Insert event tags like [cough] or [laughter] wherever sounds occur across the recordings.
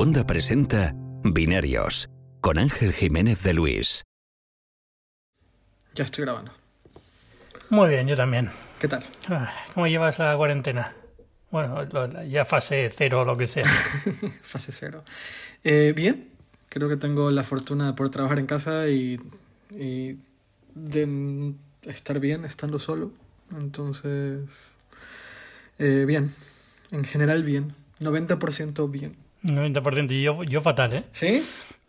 Wanda presenta Binarios con Ángel Jiménez de Luis. Ya estoy grabando. Muy bien, yo también. ¿Qué tal? Ah, ¿Cómo llevas la cuarentena? Bueno, ya fase cero o lo que sea. [laughs] Fase cero. Eh, bien, creo que tengo la fortuna de poder trabajar en casa y, y de estar bien estando solo. Entonces, eh, bien. En general, bien. 90% bien. 90% y yo, yo fatal, ¿eh? ¿Sí?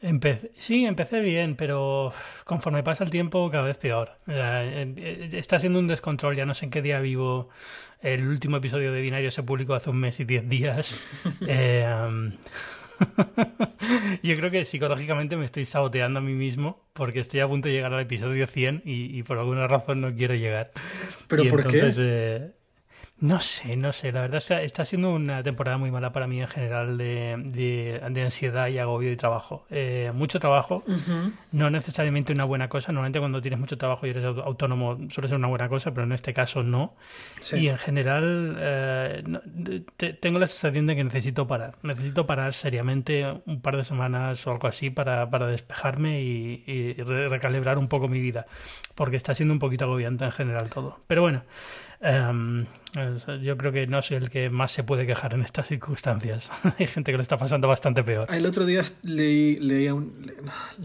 Empecé, sí, empecé bien, pero conforme pasa el tiempo cada vez peor. Eh, eh, está siendo un descontrol, ya no sé en qué día vivo. El último episodio de Binario se publicó hace un mes y diez días. [laughs] Eh, um, [laughs] yo creo que psicológicamente me estoy saboteando a mí mismo porque estoy a punto de llegar al episodio 100 y, y por alguna razón no quiero llegar. ¿Pero Y por entonces, qué? eh, no sé, no sé. La verdad está, está siendo una temporada muy mala para mí en general de, de- de ansiedad y agobio de trabajo. Eh, mucho trabajo, no necesariamente una buena cosa. Normalmente cuando tienes mucho trabajo y eres au- autónomo suele ser una buena cosa, pero en este caso no. Sí. Y en general eh, no- de- te- tengo la sensación de que necesito parar. Necesito parar seriamente un par de semanas o algo así para, para despejarme y, y re- recalibrar un poco mi vida. Porque está siendo un poquito agobiante en general todo. Pero bueno, em, yo creo que no soy el que más se puede quejar en estas circunstancias. [laughs] Hay gente que lo está pasando bastante peor. El otro día leí, leí, un- le-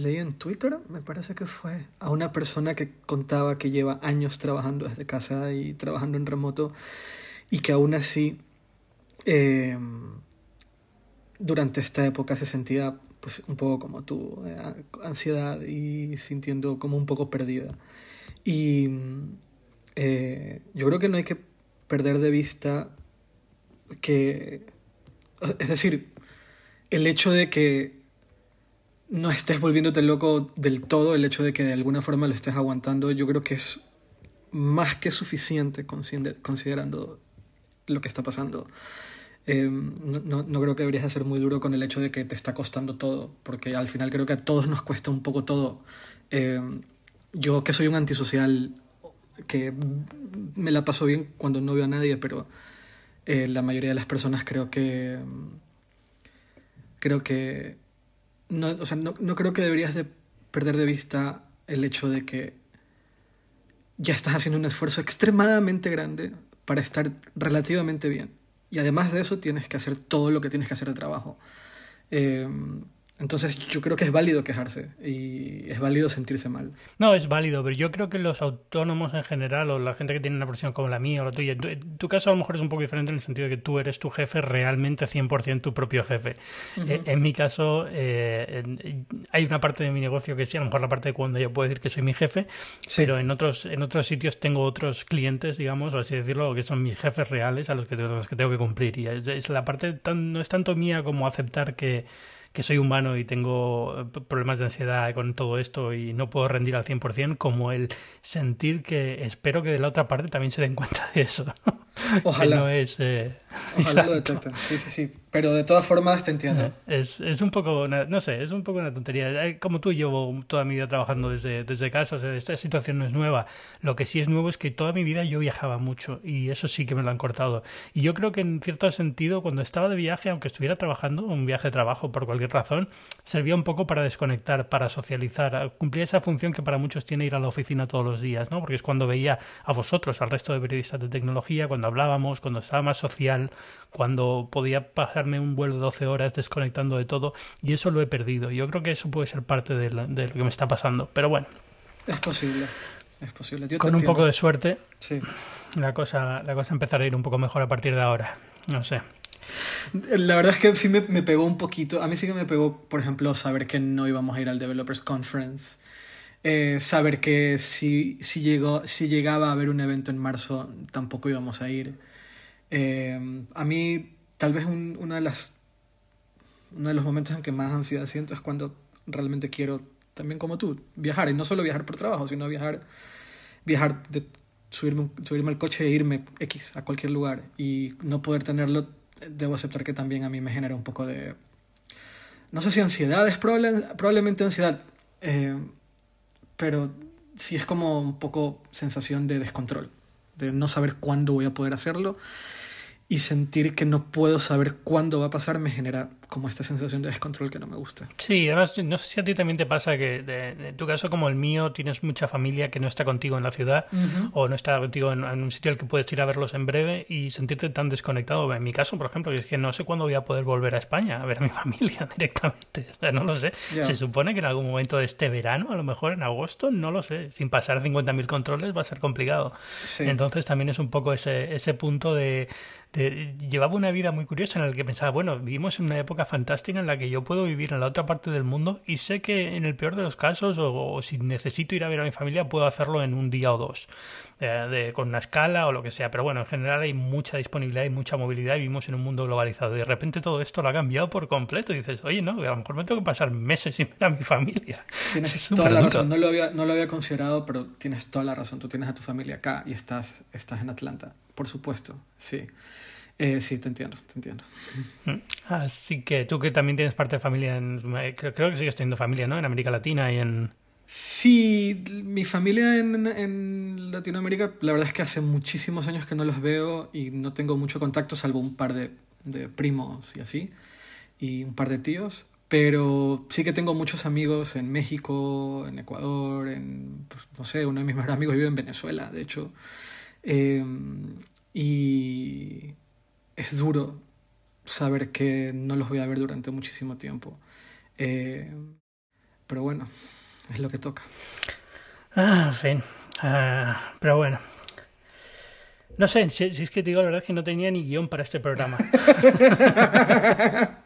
leí en Twitter, me parece que fue, a una persona que contaba que lleva años trabajando desde casa y trabajando en remoto y que aún así eh, durante esta época se sentía pues, un poco como tú, eh, ansiedad y sintiendo como un poco perdida. Y eh, yo creo que no hay que perder de vista que, es decir, el hecho de que no estés volviéndote loco del todo, el hecho de que de alguna forma lo estés aguantando, yo creo que es más que suficiente consider- considerando lo que está pasando. Eh, no, no- creo que deberías de ser muy duro con el hecho de que te está costando todo, porque al final creo que a todos nos cuesta un poco todo. Eh, yo que soy un antisocial, que me la paso bien cuando no veo a nadie, pero eh, la mayoría de las personas creo que creo que no, o sea, no, no creo que deberías de perder de vista el hecho de que ya estás haciendo un esfuerzo extremadamente grande para estar relativamente bien. Y además de eso tienes que hacer todo lo que tienes que hacer de trabajo. Eh, entonces yo creo que es válido quejarse y es válido sentirse mal. No, es válido, pero yo creo que los autónomos en general o la gente que tiene una profesión como la mía o la tuya, tu, caso a lo mejor es un poco diferente en el sentido de que tú eres tu jefe realmente 100% tu propio jefe. Eh, en mi caso, eh, en- hay una parte de mi negocio que sí, a lo mejor la parte de cuando yo puedo decir que soy mi jefe, Sí. pero en otros, en otros sitios tengo otros clientes, digamos, o así decirlo, que son mis jefes reales a los que, los que tengo que cumplir. Y es, es la parte, tan- no es tanto mía como aceptar que, que soy humano y tengo eh, problemas de ansiedad con todo esto y no puedo rendir al 100%, como el sentir que espero que de la otra parte también se den cuenta de eso. [laughs] Ojalá. que no es... eh, Ojalá lo detecten. Sí, sí, sí. Pero de todas formas te entiendo. Es, es un poco, una- no sé, es un poco una tontería. Eh, Como tú, llevo toda mi vida trabajando desde, desde casa, o sea, esta situación no es nueva. Lo que sí es nuevo es que toda mi vida yo viajaba mucho y eso sí que me lo han cortado. Y yo creo que en cierto sentido, cuando estaba de viaje, aunque estuviera trabajando, un viaje de trabajo por cualquier razón, servía un poco para desconectar, para socializar. Cumplía esa función que para muchos tiene ir a la oficina todos los días, ¿no? Porque es cuando veía a vosotros, al resto de periodistas de tecnología, cuando hablábamos, cuando estaba más social, cuando podía pasarme un vuelo de 12 horas desconectando de todo y eso lo he perdido. Yo creo que eso puede ser parte de, la- de lo que me está pasando. Pero bueno, Es posible. Es posible. Yo con un poco de suerte Sí. la cosa, la cosa empezará a ir un poco mejor a partir de ahora. No sé. La verdad es que sí me, me pegó un poquito. A mí sí que me pegó, por ejemplo, saber que no íbamos a ir al Developers Conference. Eh, saber que si, si, llegó, si llegaba a haber un evento en marzo, tampoco íbamos a ir. Eh, a mí, tal vez un- una de las, uno de los momentos en que más ansiedad siento es cuando realmente quiero, también como tú, viajar. Y no solo viajar por trabajo, sino viajar, viajar de subirme, subirme al coche e irme X a cualquier lugar. Y no poder tenerlo, debo aceptar que también a mí me genera un poco de... No sé si ansiedad, es probable, probablemente ansiedad, eh, pero sí es como un poco sensación de descontrol, de no saber cuándo voy a poder hacerlo. y sentir que no puedo saber cuándo va a pasar me genera como esta sensación de descontrol que no me gusta. Sí, además no sé si a ti también te pasa que en tu caso como el mío tienes mucha familia que no está contigo en la ciudad o no está contigo en, un sitio al que puedes ir a verlos en breve y sentirte tan desconectado. En mi caso, por ejemplo, es que no sé cuándo voy a poder volver a España a ver a mi [laughs] familia directamente. O sea, no lo sé. Se supone que en algún momento de este verano, a lo mejor en agosto, no lo sé. Sin pasar 50.000 controles va a ser complicado. Entonces también es un poco ese, ese punto de llevaba una vida muy curiosa en la que pensaba, bueno, vivimos en una época fantástica en la que yo puedo vivir en la otra parte del mundo y sé que en el peor de los casos, o, si necesito ir a ver a mi familia, puedo hacerlo en un día o dos, eh, con una escala o lo que sea. Pero bueno, en general hay mucha disponibilidad y mucha movilidad y vivimos en un mundo globalizado. Y de repente todo esto lo ha cambiado por completo. Y dices, oye, no, a lo mejor me tengo que pasar meses sin ver a mi familia. Tienes toda la razón, no lo, había, no lo había considerado, pero tienes toda la razón. Tú tienes a tu familia acá y estás, estás en Atlanta, por supuesto, sí. Eh, sí, te entiendo, te entiendo. Mm. Así que tú que también tienes parte de familia, en, creo, creo que sigues teniendo familia, ¿no? En América Latina y en... Sí, mi familia en, en, Latinoamérica, la verdad es que hace muchísimos años que no los veo y no tengo mucho contacto, salvo un par de, de primos y así, y un par de tíos. Pero sí que tengo muchos amigos en México, en Ecuador, en, pues, no sé, uno de mis mejores amigos vive en Venezuela, de hecho. Eh, y es duro saber que no los voy a ver durante muchísimo tiempo. Eh, pero bueno, es lo que toca. Ah, fin. Ah, pero bueno. No sé, si, si, es que te digo la verdad es que no tenía ni guion para este programa. [laughs]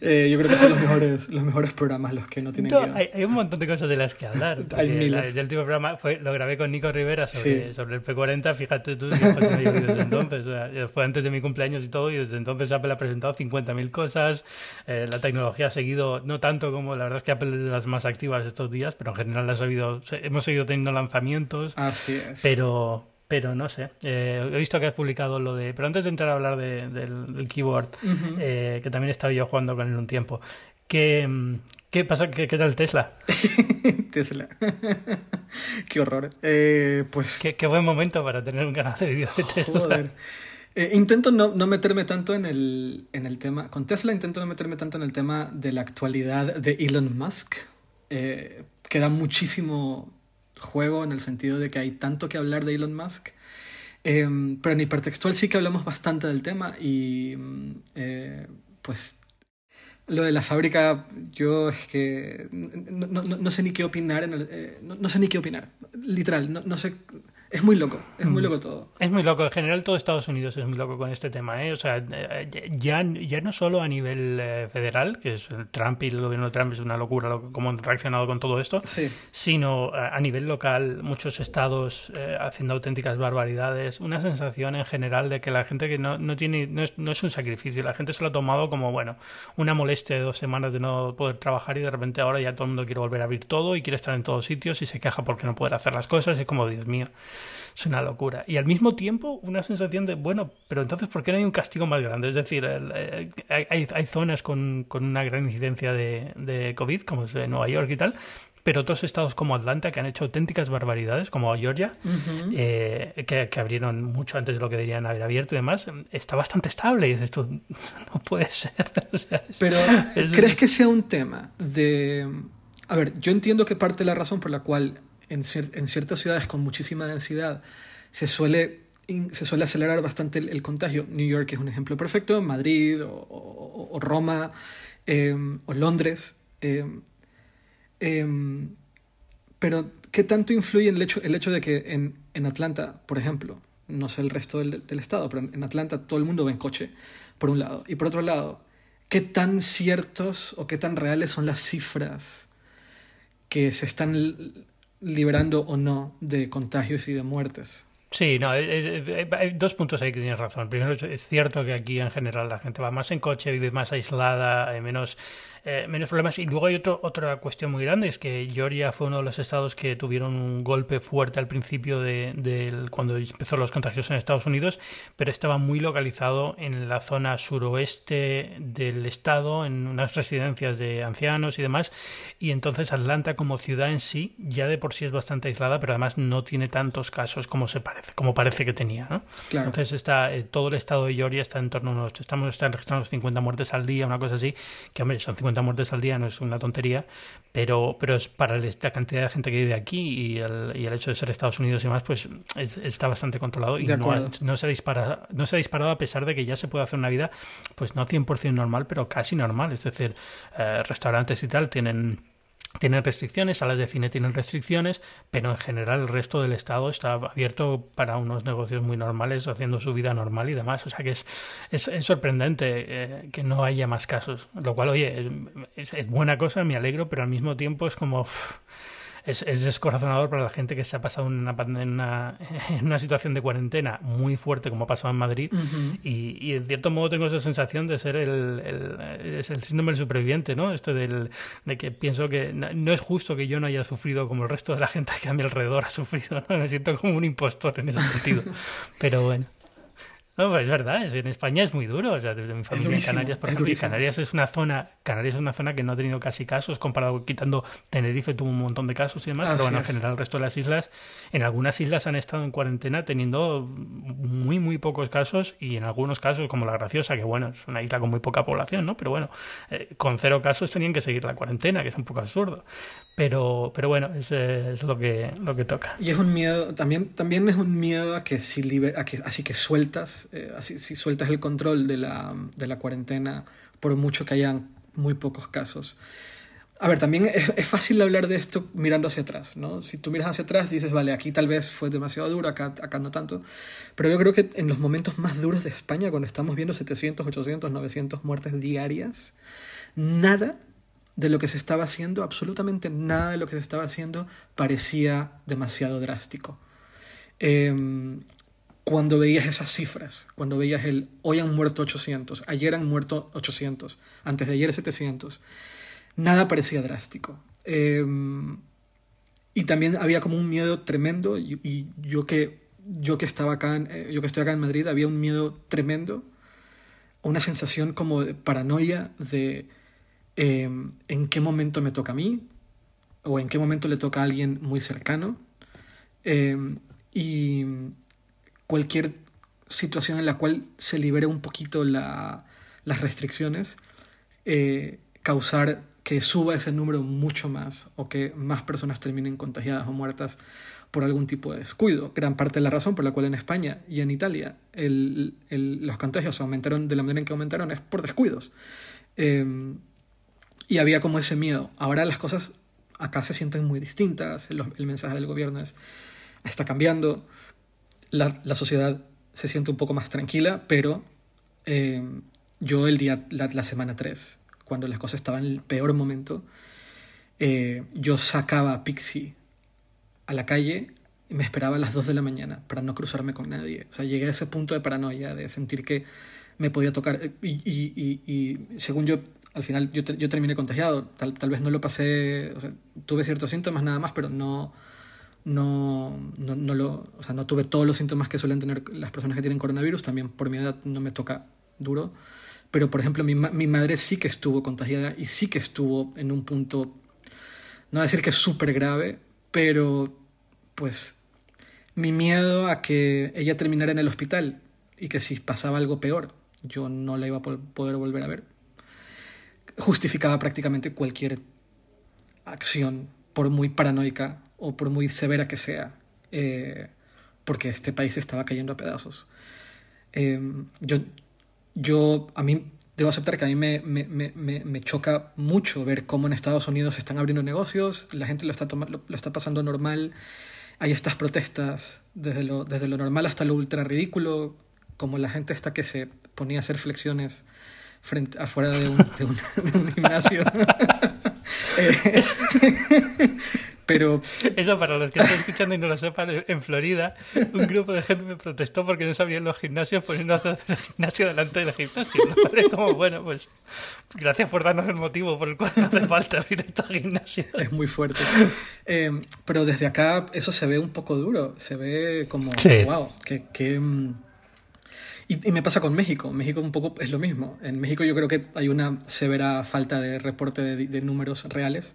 Eh, yo creo que son los mejores, los mejores programas los que no tienen hay, un montón de cosas de las que hablar. hay miles. el último programa fue, lo grabé con Nico Rivera sobre, sobre el P40. Fíjate tú, desde entonces. fue antes de mi cumpleaños y todo, y desde entonces Apple ha presentado 50.000 cosas. Eh, la tecnología ha seguido, no tanto como la verdad es que Apple es de las más activas estos días, pero en general ha sabido, hemos seguido teniendo lanzamientos. Así es. Pero, pero no sé. Eh, he visto que has publicado lo de. Pero antes de entrar a hablar del, keyboard, eh, que también he estado yo jugando con él un tiempo. ¿Qué, qué pasa? ¿Qué, qué tal Tesla? [laughs] Tesla. [laughs] qué horror. Eh, pues. Qué, buen momento para tener un canal de vídeos de Tesla. intento no, no, meterme tanto en el, en el tema. Con Tesla intento no meterme tanto en el tema de la actualidad de Elon Musk. que da muchísimo juego en el sentido de que hay tanto que hablar de Elon Musk. Em, pero en hipertextual sí que hablamos bastante del tema y mm, eh, pues lo de la fábrica, yo es que no, no, no sé ni qué opinar, en eh, no, sé ni qué opinar, literal, no, sé es muy loco, es muy mm. loco todo. Es muy loco, en general todo Estados Unidos es muy loco con este tema, ¿eh? O sea, ya, ya no solo a nivel eh, federal, que es el Trump y el gobierno de Trump es una locura cómo han reaccionado con todo esto, sino a, nivel local, muchos estados eh, haciendo auténticas barbaridades, una sensación en general de que la gente que no, no tiene, no es, no es un sacrificio, la gente se lo ha tomado como, bueno, una molestia de dos semanas de no poder trabajar y de repente ahora ya todo el mundo quiere volver a abrir todo y quiere estar en todos sitios y se queja porque no puede hacer las cosas es como, Dios mío. Es una locura. Y al mismo tiempo, una sensación de, bueno, pero entonces, ¿por qué no hay un castigo más grande? Es decir, eh, hay, hay, zonas con, con, una gran incidencia de, de COVID, como es Nueva York y tal, pero otros estados como Atlanta que han hecho auténticas barbaridades, como Georgia, eh, que, que, abrieron mucho antes de lo que deberían haber abierto y demás, está bastante estable. Y dices tú, [laughs] no puede ser. [laughs] pero, ¿crees que sea un tema de... A ver, yo entiendo que parte de la razón por la cual en, ciertas ciudades con muchísima densidad se suele, se suele acelerar bastante el, contagio. New York es un ejemplo perfecto, Madrid o, Roma em, o Londres. Em, em, pero, ¿qué tanto influye el hecho, el hecho de que en, en Atlanta, por ejemplo, no sé el resto del, del, estado, pero en Atlanta todo el mundo va en coche, por un lado. Y por otro lado, ¿qué tan ciertos o qué tan reales son las cifras que se están liberando o no de contagios y de muertes. Sí, no, hay dos puntos ahí que tienes razón. Primero, es cierto que aquí en general la gente va más en coche, vive más aislada, hay menos eh, menos problemas. Y luego hay otro, otra cuestión muy grande, es que Georgia fue uno de los estados que tuvieron un golpe fuerte al principio de, cuando empezó los contagios en Estados Unidos, pero estaba muy localizado en la zona suroeste del estado, en unas residencias de ancianos y demás. Y entonces Atlanta como ciudad en sí ya de por sí es bastante aislada, pero además no tiene tantos casos como se parece, como parece que tenía. ¿no? Entonces está eh, todo el estado de Georgia está en torno a unos, estamos están registrando 50 muertes al día, una cosa así, que hombre, son 50 muertes al día, no es una tontería, pero, pero es para la cantidad de gente que vive aquí y el, y el hecho de ser Estados Unidos y demás, pues está bastante controlado y no, no, se dispara, no se ha disparado a pesar de que ya se puede hacer una vida, pues no 100% normal, pero casi normal, es decir, eh, restaurantes y tal tienen tienen restricciones, salas de cine tienen restricciones, pero en general el resto del estado está abierto para unos negocios muy normales, haciendo su vida normal y demás. O sea que es, es, sorprendente eh, que no haya más casos, lo cual, oye, es, buena cosa, me alegro, pero al mismo tiempo es como es, es, descorazonador para la gente que se ha pasado en una, en una, [laughs] en una situación de cuarentena muy fuerte como ha pasado en Madrid y, y, en cierto modo tengo esa sensación de ser el, el, el síndrome del superviviente, ¿no? Este del, de que pienso que no, es justo que yo no haya sufrido como el resto de la gente que a mi alrededor ha sufrido, ¿no? Me siento como un impostor en ese sentido. [laughs] Pero bueno. No, pues es verdad, en España es muy duro. O sea, desde mi familia en Canarias, por ejemplo, Canarias es una zona, Canarias es una zona que no ha tenido casi casos, comparado quitando Tenerife tuvo un montón de casos y demás, pero bueno, en general el resto de las islas, en algunas islas han estado en cuarentena teniendo muy, muy pocos casos y en algunos casos, como la Graciosa, que bueno, es una isla con muy poca población, ¿no? Pero bueno, eh, con cero casos tenían que seguir la cuarentena, que es un poco absurdo. Pero, pero bueno, es, es lo, que, lo que toca. Y es un miedo, también, también es un miedo a que si liber, a que, así que sueltas, eh, así, si sueltas el control de la, de la cuarentena, por mucho que hayan muy pocos casos. A ver, también es, es, fácil hablar de esto mirando hacia atrás, ¿no? Si tú miras hacia atrás dices, vale, aquí tal vez fue demasiado duro, acá, acá no tanto. Pero yo creo que en los momentos más duros de España, cuando estamos viendo 700, 800, 900 muertes diarias, nada de lo que se estaba haciendo, absolutamente nada de lo que se estaba haciendo parecía demasiado drástico. Em, cuando veías esas cifras, cuando veías el hoy han muerto 800, ayer han muerto 800, antes de ayer 700, nada parecía drástico. Em, y también había como un miedo tremendo, y, yo, que, yo, que estaba acá eh, yo que estoy acá en Madrid, había un miedo tremendo, una sensación como de paranoia de Em, en qué momento me toca a mí o en qué momento le toca a alguien muy cercano. Em, y cualquier situación en la cual se libere un poquito la, las restricciones, eh, causar que suba ese número mucho más o que más personas terminen contagiadas o muertas por algún tipo de descuido. Gran parte de la razón por la cual en España y en Italia el, el, los contagios aumentaron de la manera en que aumentaron es por descuidos. Eh, y había como ese miedo. Ahora las cosas acá se sienten muy distintas. El, mensaje del gobierno es, está cambiando. La, sociedad se siente un poco más tranquila, pero eh, yo el día, la, la, semana 3, cuando las cosas estaban en el peor momento, eh, yo sacaba a Pixie a la calle y me esperaba a las 2 de la mañana para no cruzarme con nadie. O sea, llegué a ese punto de paranoia, de sentir que me podía tocar. Y, y según yo al final yo, terminé contagiado. Tal, vez no lo pasé, tuve ciertos síntomas nada más, pero no, no, no, no, lo, o sea, no tuve todos los síntomas que suelen tener las personas que tienen coronavirus. También por mi edad no me toca duro. Pero, por ejemplo, mi, mi madre sí que estuvo contagiada y sí que estuvo en un punto, no decir que es súper grave, pero pues mi miedo a que ella terminara en el hospital y que si pasaba algo peor, yo no la iba a poder volver a ver justificaba prácticamente cualquier acción, por muy paranoica o por muy severa que sea, eh, porque este país estaba cayendo a pedazos. Eh, yo, yo, a mí, debo aceptar que a mí me, me, me, me, choca mucho ver cómo en Estados Unidos se están abriendo negocios, la gente lo está, lo, lo está pasando normal, hay estas protestas desde lo, desde lo normal hasta lo ultra ridículo, como la gente está que se ponía a hacer flexiones frente, afuera de un, de un, [laughs] de un gimnasio. [laughs] Eh, [laughs] Pero... Eso para los que estén escuchando y no lo sepan, en Florida un grupo de gente me protestó porque no sabían los gimnasios poniendo a hacer el gimnasio delante del gimnasio. ¿no? como, bueno, pues gracias por darnos el motivo por el cual no hace falta ir a este gimnasio. Es muy fuerte. Eh, pero desde acá eso se ve un poco duro. Se ve como, wow, que... que mm, y, me pasa con México. México un poco es lo mismo. En México yo creo que hay una severa falta de reporte de, números reales.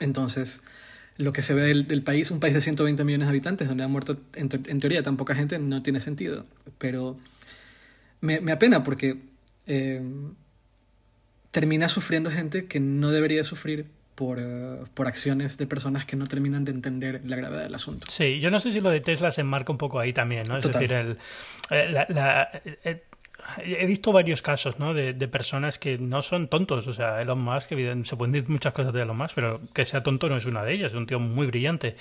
Entonces, lo que se ve del, país, un país de 120 millones de habitantes, donde ha muerto en, teoría tan poca gente, no tiene sentido. Pero me, me apena porque eh, termina sufriendo gente que no debería sufrir por, eh, por, acciones de personas que no terminan de entender la gravedad del asunto. Sí, yo no sé si lo de Tesla se enmarca un poco ahí también, ¿no? Es decir, el, eh, la, eh, he visto varios casos ¿no? de, de, personas que no son tontos. O sea, Elon Musk, se pueden decir muchas cosas de Elon Musk, pero que sea tonto no es una de ellas. Es un tío muy brillante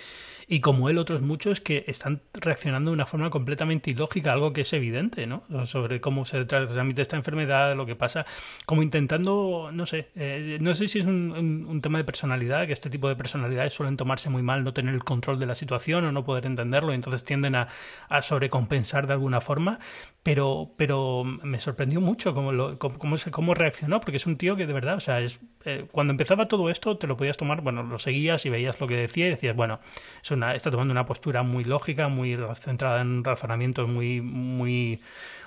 y como él otros muchos que están reaccionando de una forma completamente ilógica, algo que es evidente, ¿no? Sobre cómo se transmite esta enfermedad, lo que pasa, como intentando, no sé, eh, no sé si es un, un, tema de personalidad, que este tipo de personalidades suelen tomarse muy mal, no tener el control de la situación o no poder entenderlo, y entonces tienden a, a sobrecompensar de alguna forma, pero, pero me sorprendió mucho cómo, lo, cómo, cómo, reaccionó, porque es un tío que de verdad, o sea, es, eh, cuando empezaba todo esto te lo podías tomar, bueno, lo seguías y veías lo que decía y decías, bueno, es está tomando una postura muy lógica, muy centrada en razonamientos muy, muy,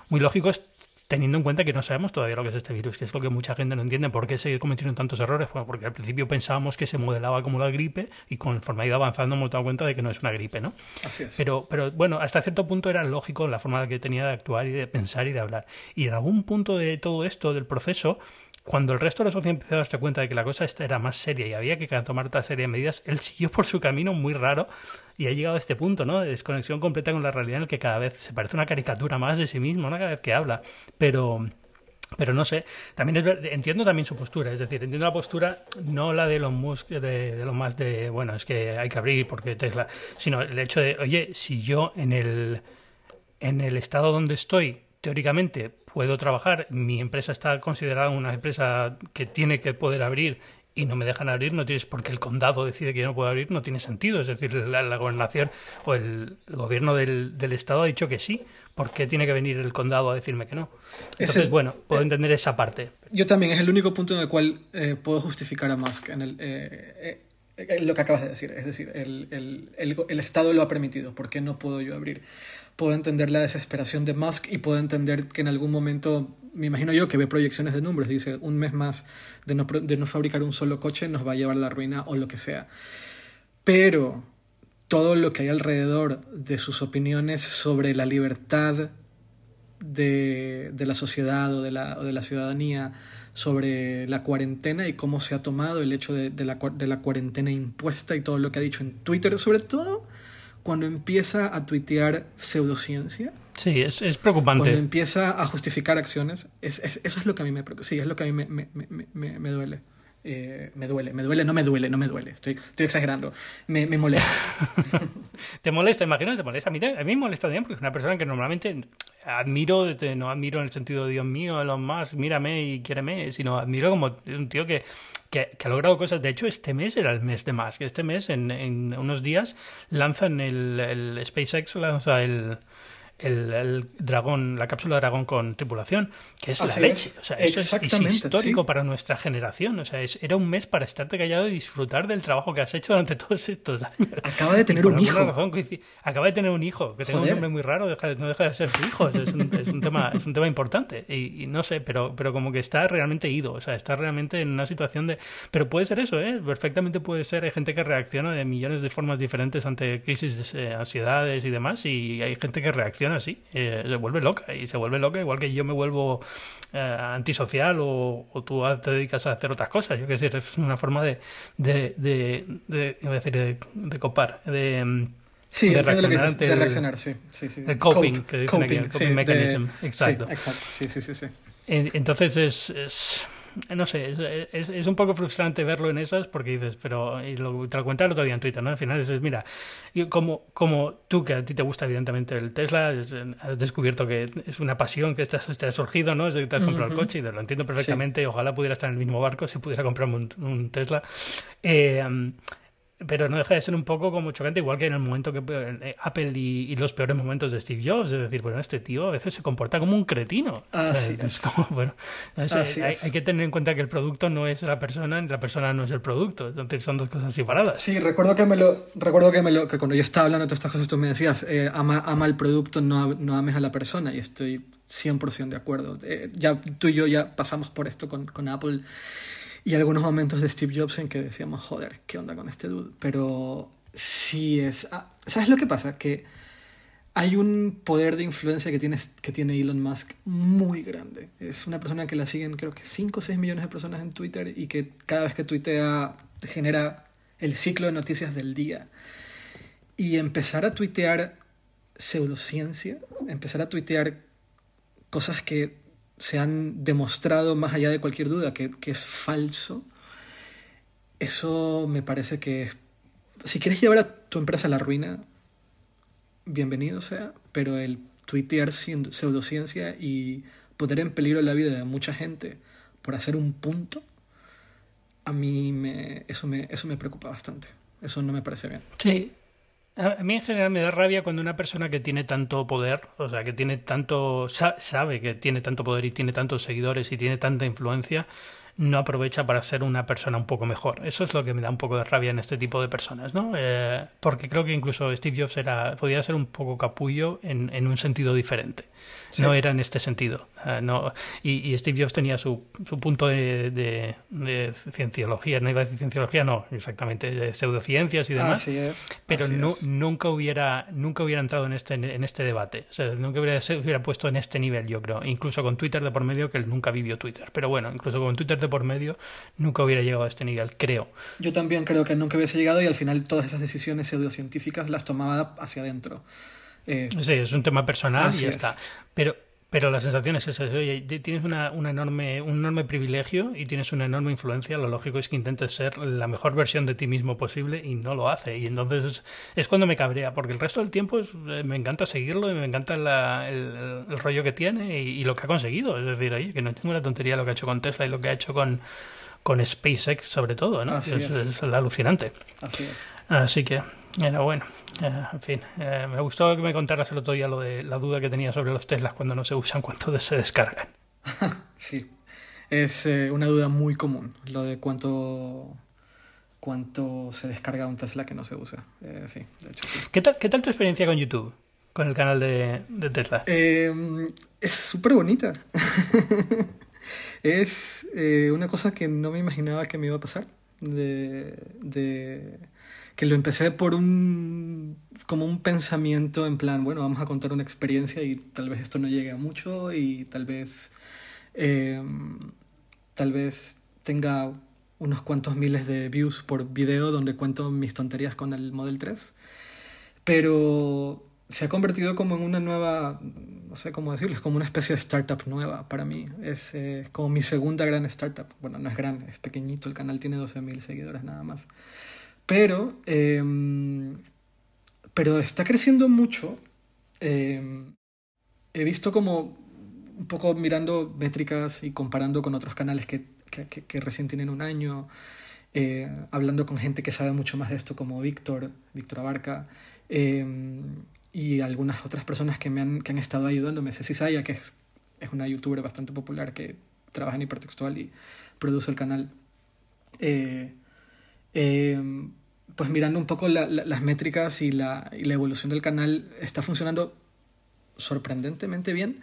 muy lógicos, teniendo en cuenta que no sabemos todavía lo que es este virus, que es lo que mucha gente no entiende. ¿Por qué se cometieron tantos errores? Bueno, porque al principio pensábamos que se modelaba como la gripe y conforme ha ido avanzando hemos dado cuenta de que no es una gripe, ¿no? Así es. Pero, pero bueno, hasta cierto punto era lógico la forma que tenía de actuar y de pensar y de hablar. Y en algún punto de todo esto, del proceso, cuando el resto de la sociedad empezó a darse cuenta de que la cosa era más seria y había que tomar otra serie de medidas, él [laughs] siguió por su camino muy raro y ha llegado a este punto, ¿no? De desconexión completa con la realidad en el que cada vez se parece una caricatura más de sí mismo, ¿no? Cada vez que habla. Pero... Pero no sé, también entiendo también su postura, es decir, entiendo la postura, no la de los de, más de, bueno, es que hay que abrir porque Tesla, sino el hecho de, oye, si yo en el, en el estado donde estoy, teóricamente, puedo trabajar, mi empresa está considerada una empresa que tiene que poder abrir y no me dejan abrir, no tienes porque el condado decide que yo no puedo abrir, no tiene sentido. Es decir, la, gobernación o el, gobierno del, Estado ha dicho que sí. ¿Por qué tiene que venir el condado a decirme que no? Entonces, bueno, puedo eh, entender esa parte. Yo también, es el único punto en el cual eh, puedo justificar a Musk en el, eh, lo que acabas de decir. Es decir, el Estado lo ha permitido. ¿Por qué no puedo yo abrir? Puedo entender la desesperación de Musk y puedo entender que en algún momento, me imagino yo que ve proyecciones de números, dice, un mes más de no, de no fabricar un solo coche nos va a llevar a la ruina o lo que sea. Pero todo lo que hay alrededor de sus opiniones sobre la libertad de, de la sociedad o de la, de la, ciudadanía, sobre la cuarentena y cómo se ha tomado el hecho de, de, la, de la cuarentena impuesta y todo lo que ha dicho en Twitter, sobre todo cuando empieza a tuitear pseudociencia. Sí, es, es preocupante. Cuando empieza a justificar acciones, es, es, eso es lo que a mí me Sí, es lo que a mí me, me, me, me duele. Eh, me duele, me duele, no me duele, no me duele. Estoy, estoy exagerando. Me, me molesta. [laughs] ¿Te molesta? Imagino que te molesta. A mí, a mí me molesta también porque es una persona que normalmente admiro, no admiro en el sentido de Dios mío, los más, mírame y quiéreme, sino admiro como un tío que que, ha logrado cosas. De hecho, este mes era el mes de más. Este mes, en, en unos días, lanzan el, el SpaceX, lanza el, el, dragón, la cápsula de dragón con tripulación, que es la leche. O sea, eso es, histórico para nuestra generación. O sea, es, era un mes para estarte callado y disfrutar del trabajo que has hecho durante todos estos años. Acaba de tener un hijo. acaba de tener un hijo, que tenga un nombre muy raro, no deja de ser su hijo. Es un, es un tema, es un tema importante. Y, no sé, pero, pero como que está realmente ido. O sea, está realmente en una situación de. Pero puede ser eso, ¿eh? Perfectamente puede ser. Hay gente que reacciona de millones de formas diferentes ante crisis, de ansiedades y demás. Y hay gente que reacciona así, eh, se vuelve loca y se vuelve loca igual que yo me vuelvo eh, antisocial o, tú te dedicas a hacer otras cosas. Yo qué sé, es una forma de, de, de, de, decir, de, copar, de... Sí, de reaccionar, de reaccionar, sí, sí, sí. El coping, que dicen aquí, el coping mechanism. exacto. Sí, exacto. Sí, sí, sí, sí. Entonces es, es no sé, es, es, un poco frustrante verlo en esas porque dices, pero y lo, te lo cuenta el otro día en Twitter, ¿no? Al final dices, mira, como, como tú, que a ti te gusta evidentemente el Tesla, has descubierto que es una pasión que te, ha surgido, ¿no? Es que te has comprado el coche y lo entiendo perfectamente. Ojalá pudiera estar en el mismo barco si pudiera comprarme un, Tesla. Eh, pero no deja de ser un poco como chocante, igual que en el momento que eh, Apple y, los peores momentos de Steve Jobs. Es decir, bueno, este tío a veces se comporta como un cretino. es. Como, bueno, hay, que tener en cuenta que el producto no es la persona, ni la persona no es el producto. Entonces son dos cosas separadas. Sí, recuerdo que me lo, recuerdo que me lo, que cuando yo estaba hablando de todas estas cosas, tú me decías, eh, ama, ama el producto, no, no ames a la persona. Y estoy 100% de acuerdo. Eh, ya tú y yo ya pasamos por esto con, con Apple y algunos momentos de Steve Jobs en que decíamos, joder, ¿qué onda con este dude? Pero sí es... Ah, ¿Sabes lo que pasa? Que hay un poder de influencia que tiene, que tiene Elon Musk muy grande. Es una persona que la siguen creo que 5 o 6 millones de personas en Twitter y que cada vez que tuitea genera el ciclo de noticias del día. Y empezar a tuitear pseudociencia, empezar a tuitear cosas que se han demostrado más allá de cualquier duda que, es falso, eso me parece que si quieres llevar a tu empresa a la ruina, bienvenido sea, pero el tuitear pseudociencia y poner en peligro la vida de mucha gente por hacer un punto, a mí me, eso, me, eso me preocupa bastante. Eso no me parece bien. Sí, a mí en general me da rabia cuando una persona que tiene tanto poder, o sea, que tiene tanto, sabe que tiene tanto poder y tiene tantos seguidores y tiene tanta influencia, no aprovecha para ser una persona un poco mejor. Eso es lo que me da un poco de rabia en este tipo de personas, ¿no? Eh, porque creo que incluso Steve Jobs era, podía ser un poco capullo en, en un sentido diferente. No era en este sentido. Eh, no, y, Steve Jobs tenía su, su punto de, de, cienciología, no iba a decir cienciología, no, exactamente, de pseudociencias y demás. Así es. Pero nunca hubiera nunca hubiera entrado en este, en este debate. O sea, nunca hubiera, se hubiera puesto en este nivel, yo creo. Incluso con Twitter de por medio, que él nunca vivió Twitter. Pero bueno, incluso con Twitter de por medio, nunca hubiera llegado a este nivel, creo. Yo también creo que nunca hubiese llegado y al final todas esas decisiones pseudocientíficas las tomaba hacia adentro. Eh, sí, es un tema personal y ya está. Pero, pero la sensación es esa, oye, tienes una, una, enorme, un enorme privilegio y tienes una enorme influencia, lo lógico es que intentes ser la mejor versión de ti mismo posible y no lo hace. Y entonces es, cuando me cabrea, porque el resto del tiempo eh, me encanta seguirlo y me encanta el, el, rollo que tiene y, lo que ha conseguido. Es decir, oye, que no es ninguna tontería lo que ha hecho con Tesla y lo que ha hecho con, con SpaceX sobre todo, ¿no? es, es. es, alucinante. Así es. Así que, era bueno. Eh, en fin, eh, me gustó que me contaras el otro día lo de la duda que tenía sobre los Teslas cuando no se usan, cuánto [laughs] se descargan. [laughs] sí, es eh, una duda muy común, lo de cuánto, cuánto se descarga un Tesla que no se usa. sí, de hecho, ¿Qué, tal, ¿Qué tal tu experiencia con YouTube? Con el canal de, de Tesla. es súper bonita. [laughs] es una cosa que no me imaginaba que me iba a pasar. de, de que lo empecé por un como un pensamiento en plan, bueno, vamos a contar una experiencia y tal vez esto no llegue a mucho y tal vez em, tal vez tenga unos cuantos miles de views por video donde cuento mis tonterías con el Model 3. Pero se ha convertido como en una nueva, no sé cómo decirlo, es como una especie de startup nueva para mí. Es eh, como mi segunda gran startup. Bueno, no es gran, es pequeñito, el canal tiene 12.000 seguidores nada más. Pero, em, pero está creciendo mucho. Em, he visto como un poco mirando métricas y comparando con otros canales que, que, recién tienen un año, eh, hablando con gente que sabe mucho más de esto, como Víctor, Víctor Abarca, em, y algunas otras personas que me han, que han estado ayudándome. Ceci Saya, que es, es, una youtuber bastante popular que trabaja en hipertextual y produce el canal. Eh, eh, pues mirando un poco las métricas y la, y la evolución del canal, está funcionando sorprendentemente bien.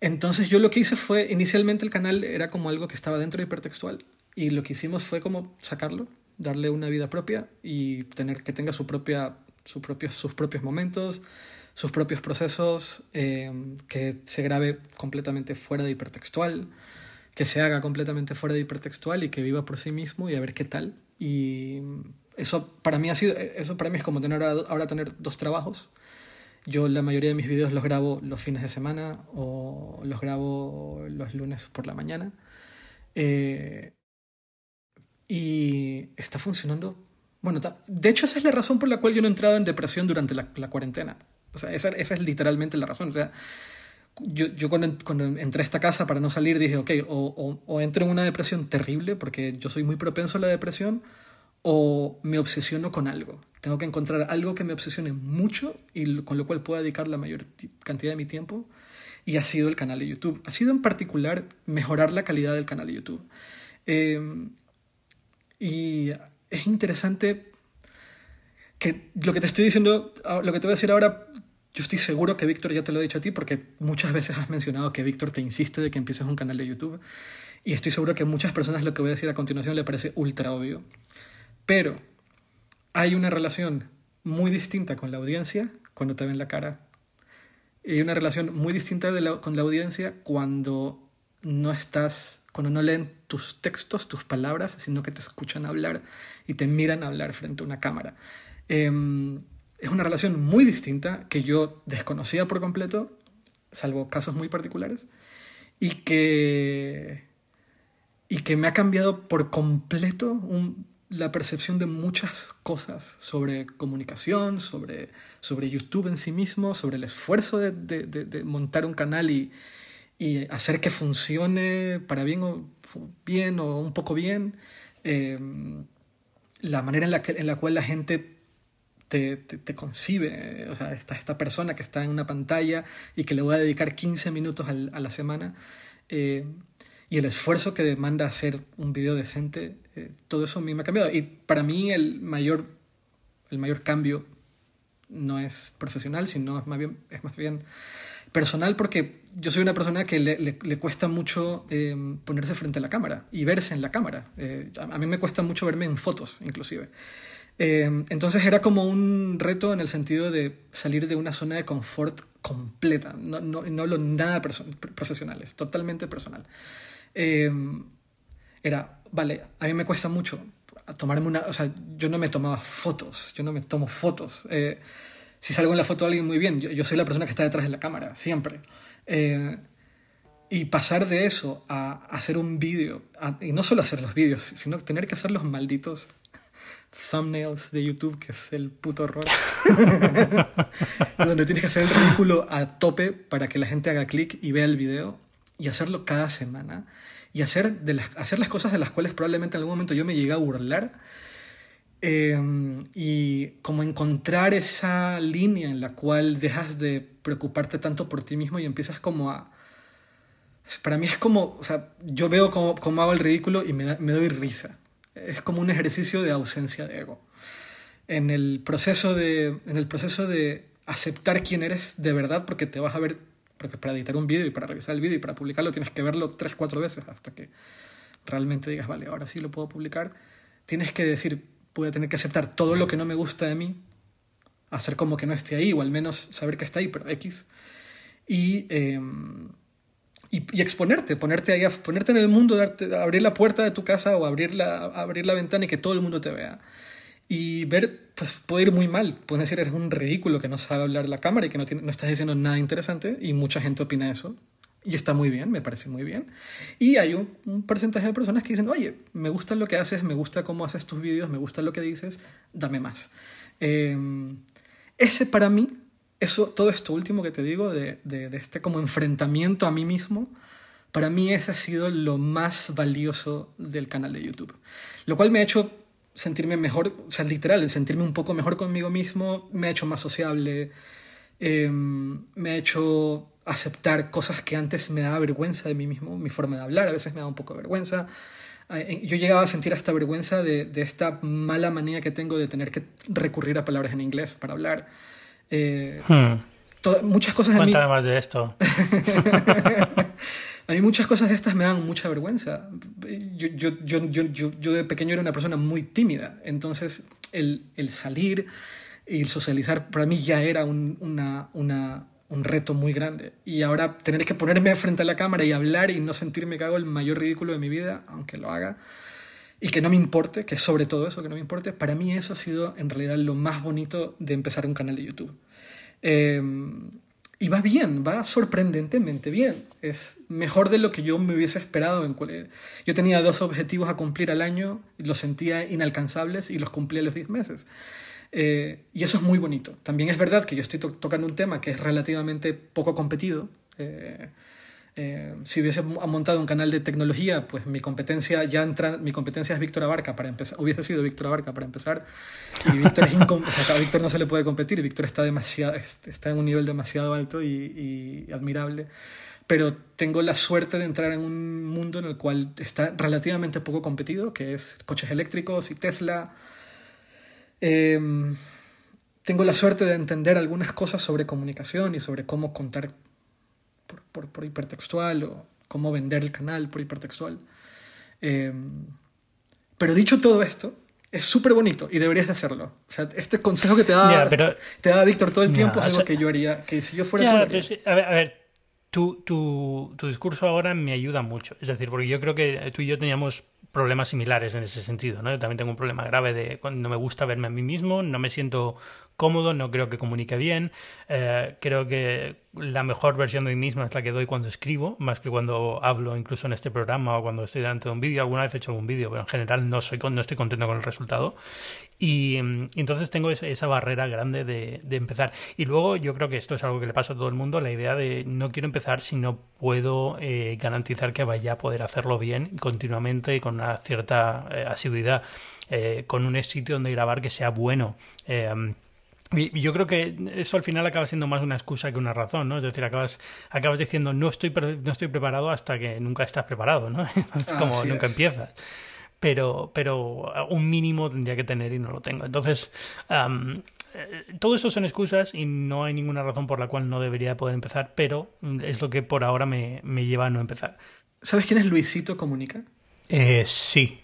Entonces yo lo que hice fue, inicialmente el canal era como algo que estaba dentro de hipertextual y lo que hicimos fue como sacarlo, darle una vida propia y tener que tenga su propia, su propio, sus propios momentos, sus propios procesos, eh, que se grabe completamente fuera de hipertextual, que se haga completamente fuera de hipertextual y que viva por sí mismo y a ver qué tal. Y eso para mí ha sido, eso para mí es como tener ahora tener dos trabajos. Yo la mayoría de mis videos los grabo los fines de semana o los grabo los lunes por la mañana. Eh, y está funcionando. Bueno, de hecho esa es la razón por la cual yo no he entrado en depresión durante la, cuarentena. O sea, esa, esa, es literalmente la razón. O sea, yo, yo cuando, cuando, entré a esta casa para no salir dije, ok, o, o, o entro en una depresión terrible porque yo soy muy propenso a la depresión, o me obsesiono con algo. Tengo que encontrar algo que me obsesione mucho y con lo cual pueda dedicar la mayor cantidad de mi tiempo. Y ha sido el canal de YouTube. Ha sido en particular mejorar la calidad del canal de YouTube. Em, y es interesante que lo que te estoy diciendo, ah, lo que te voy a decir ahora, yo estoy seguro que Víctor ya te lo ha dicho a ti porque muchas veces has mencionado que Víctor te insiste de que empieces un canal de YouTube. Y estoy seguro que a muchas personas lo que voy a decir a continuación le parece ultra obvio. Pero hay una relación muy distinta con la audiencia cuando te ven la cara. Y hay una relación muy distinta con la audiencia cuando no estás, cuando no leen tus textos, tus palabras, sino que te escuchan hablar y te miran hablar frente a una cámara. Em, es una relación muy distinta que yo desconocía por completo, salvo casos muy particulares, y que, y que me ha cambiado por completo la percepción de muchas cosas sobre comunicación, sobre, sobre YouTube en sí mismo, sobre el esfuerzo de, de, montar un canal y, y, hacer que funcione para bien o, bien o un poco bien, eh, la manera en la, que, en la cual la gente te, te, concibe, o sea, esta, esta persona que está en una pantalla y que le voy a dedicar 15 minutos al, a la semana. Eh, y el esfuerzo que demanda hacer un video decente, eh, todo eso a mí me ha cambiado. Y para mí el mayor, el mayor cambio no es profesional, sino es más bien, es más bien personal, porque yo soy una persona que le, le, le cuesta mucho eh, ponerse frente a la cámara y verse en la cámara. Eh, a mí me cuesta mucho verme en fotos, inclusive. Eh, entonces era como un reto en el sentido de salir de una zona de confort completa, no, no, no lo nada profesional, es totalmente personal. Eh, era, vale, a mí me cuesta mucho tomarme una, o sea, yo no me tomaba fotos, yo no me tomo fotos. Si salgo en la foto de alguien muy bien, yo, yo, soy la persona que está detrás de la cámara, siempre. Eh, y pasar de eso a hacer un vídeo, y no solo hacer los vídeos, sino tener que hacer los malditos thumbnails de YouTube, que es el puto horror. [laughs] donde tienes que hacer el ridículo a tope para que la gente haga clic y vea el video y hacerlo cada semana y hacer, de las, hacer las cosas de las cuales probablemente en algún momento yo me llegué a burlar. Eh, y como encontrar esa línea en la cual dejas de preocuparte tanto por ti mismo y empiezas como a... Para mí es como, o sea, yo veo cómo, cómo hago el ridículo y me, da, me doy risa. Es como un ejercicio de ausencia de ego. En el proceso de, en el proceso de aceptar quién eres de verdad, porque te vas a ver porque para editar un vídeo y para revisar el vídeo y para publicarlo tienes que verlo tres, cuatro veces hasta que realmente digas, vale, ahora sí lo puedo publicar. Tienes que decir, voy a tener que aceptar todo lo que no me gusta de mí, hacer como que no esté ahí, o al menos saber que está ahí, pero X. Y, eh, y, y, exponerte, ponerte ahí, ponerte en el mundo, darte, abrir la puerta de tu casa o abrir la, abrir la ventana y que todo el mundo te vea y ver, pues puede ir muy mal. Pueden decir, eres un ridículo que no sabe hablar la cámara y que no, tiene, no estás diciendo nada interesante y mucha gente opina eso. Y está muy bien, me parece muy bien. Y hay un, porcentaje de personas que dicen, oye, me gusta lo que haces, me gusta cómo haces tus vídeos, me gusta lo que dices, dame más. Eh, ese para mí, eso, todo esto último que te digo, de, de, este como enfrentamiento a mí mismo, para mí ese ha sido lo más valioso del canal de YouTube. Lo cual me ha hecho sentirme mejor, o sea, literal, sentirme un poco mejor conmigo mismo, me ha hecho más sociable, eh, me ha hecho aceptar cosas que antes me daba vergüenza de mí mismo, mi forma de hablar a veces me da un poco de vergüenza. Eh, yo llegaba a sentir esta vergüenza de, de, esta mala manía que tengo de tener que recurrir a palabras en inglés para hablar. Eh, hmm. muchas cosas Cuéntame de mí... más de esto. [laughs] A mí muchas cosas de estas me dan mucha vergüenza. Yo, yo, yo, yo, yo, yo de pequeño era una persona muy tímida, entonces el, el salir y el socializar para mí ya era un, una, una, un reto muy grande. Y ahora tener que ponerme frente a la cámara y hablar y no sentirme que hago el mayor ridículo de mi vida, aunque lo haga, y que no me importe, que sobre todo eso, que no me importe, para mí eso ha sido en realidad lo más bonito de empezar un canal de YouTube. Eh, y va bien, va sorprendentemente bien. Es mejor de lo que yo me hubiese esperado. Yo tenía dos objetivos a cumplir al año, los sentía inalcanzables y los cumplí a los 10 meses. Eh, y eso es muy bonito. También es verdad que yo estoy to tocando un tema que es relativamente poco competido. Eh, eh, si hubiese montado un canal de tecnología, pues mi competencia ya entra, mi competencia es Víctor Abarca para empezar, hubiese sido Víctor Abarca para empezar, y Víctor, es a Víctor no se le puede competir, Víctor está, demasiado, está en un nivel demasiado alto y, y, admirable, pero tengo la suerte de entrar en un mundo en el cual está relativamente poco competido, que es coches eléctricos y Tesla. Eh, tengo la suerte de entender algunas cosas sobre comunicación y sobre cómo contar por, por, hipertextual o cómo vender el canal por hipertextual. Eh, pero dicho todo esto, es súper bonito y deberías de hacerlo. O sea, este consejo que te da, te da Víctor todo el tiempo es algo que yo haría, que si yo fuera tú, a ver, a ver tu, tu, tu, discurso ahora me ayuda mucho. Es decir, porque yo creo que tú y yo teníamos problemas similares en ese sentido. ¿no? Yo también tengo un problema grave de cuando no me gusta verme a mí mismo, no me siento cómodo, no creo que comunique bien. Eh, creo que la mejor versión de mí mismo es la que doy cuando escribo, más que cuando hablo incluso en este programa o cuando estoy delante de un vídeo. Alguna vez he hecho algún vídeo, pero en general no, soy, no estoy contento con el resultado. Y, mm, entonces tengo esa, barrera grande de, empezar. Y luego yo creo que esto es algo que le pasa a todo el mundo, la idea de no quiero empezar si no puedo eh, garantizar que vaya a poder hacerlo bien continuamente y con una cierta eh, asiduidad, con un sitio donde grabar que sea bueno. Y yo creo que eso al final acaba siendo más una excusa que una razón, ¿no? Es decir, acabas, acabas diciendo no estoy, no estoy preparado hasta que nunca estás preparado, ¿no? [laughs] Como nunca empiezas. Pero, pero un mínimo tendría que tener y no lo tengo. Entonces, eh, todo esto son excusas y no hay ninguna razón por la cual no debería poder empezar, pero es lo que por ahora me, me lleva a no empezar. ¿Sabes quién es Luisito Comunica? Eh, sí.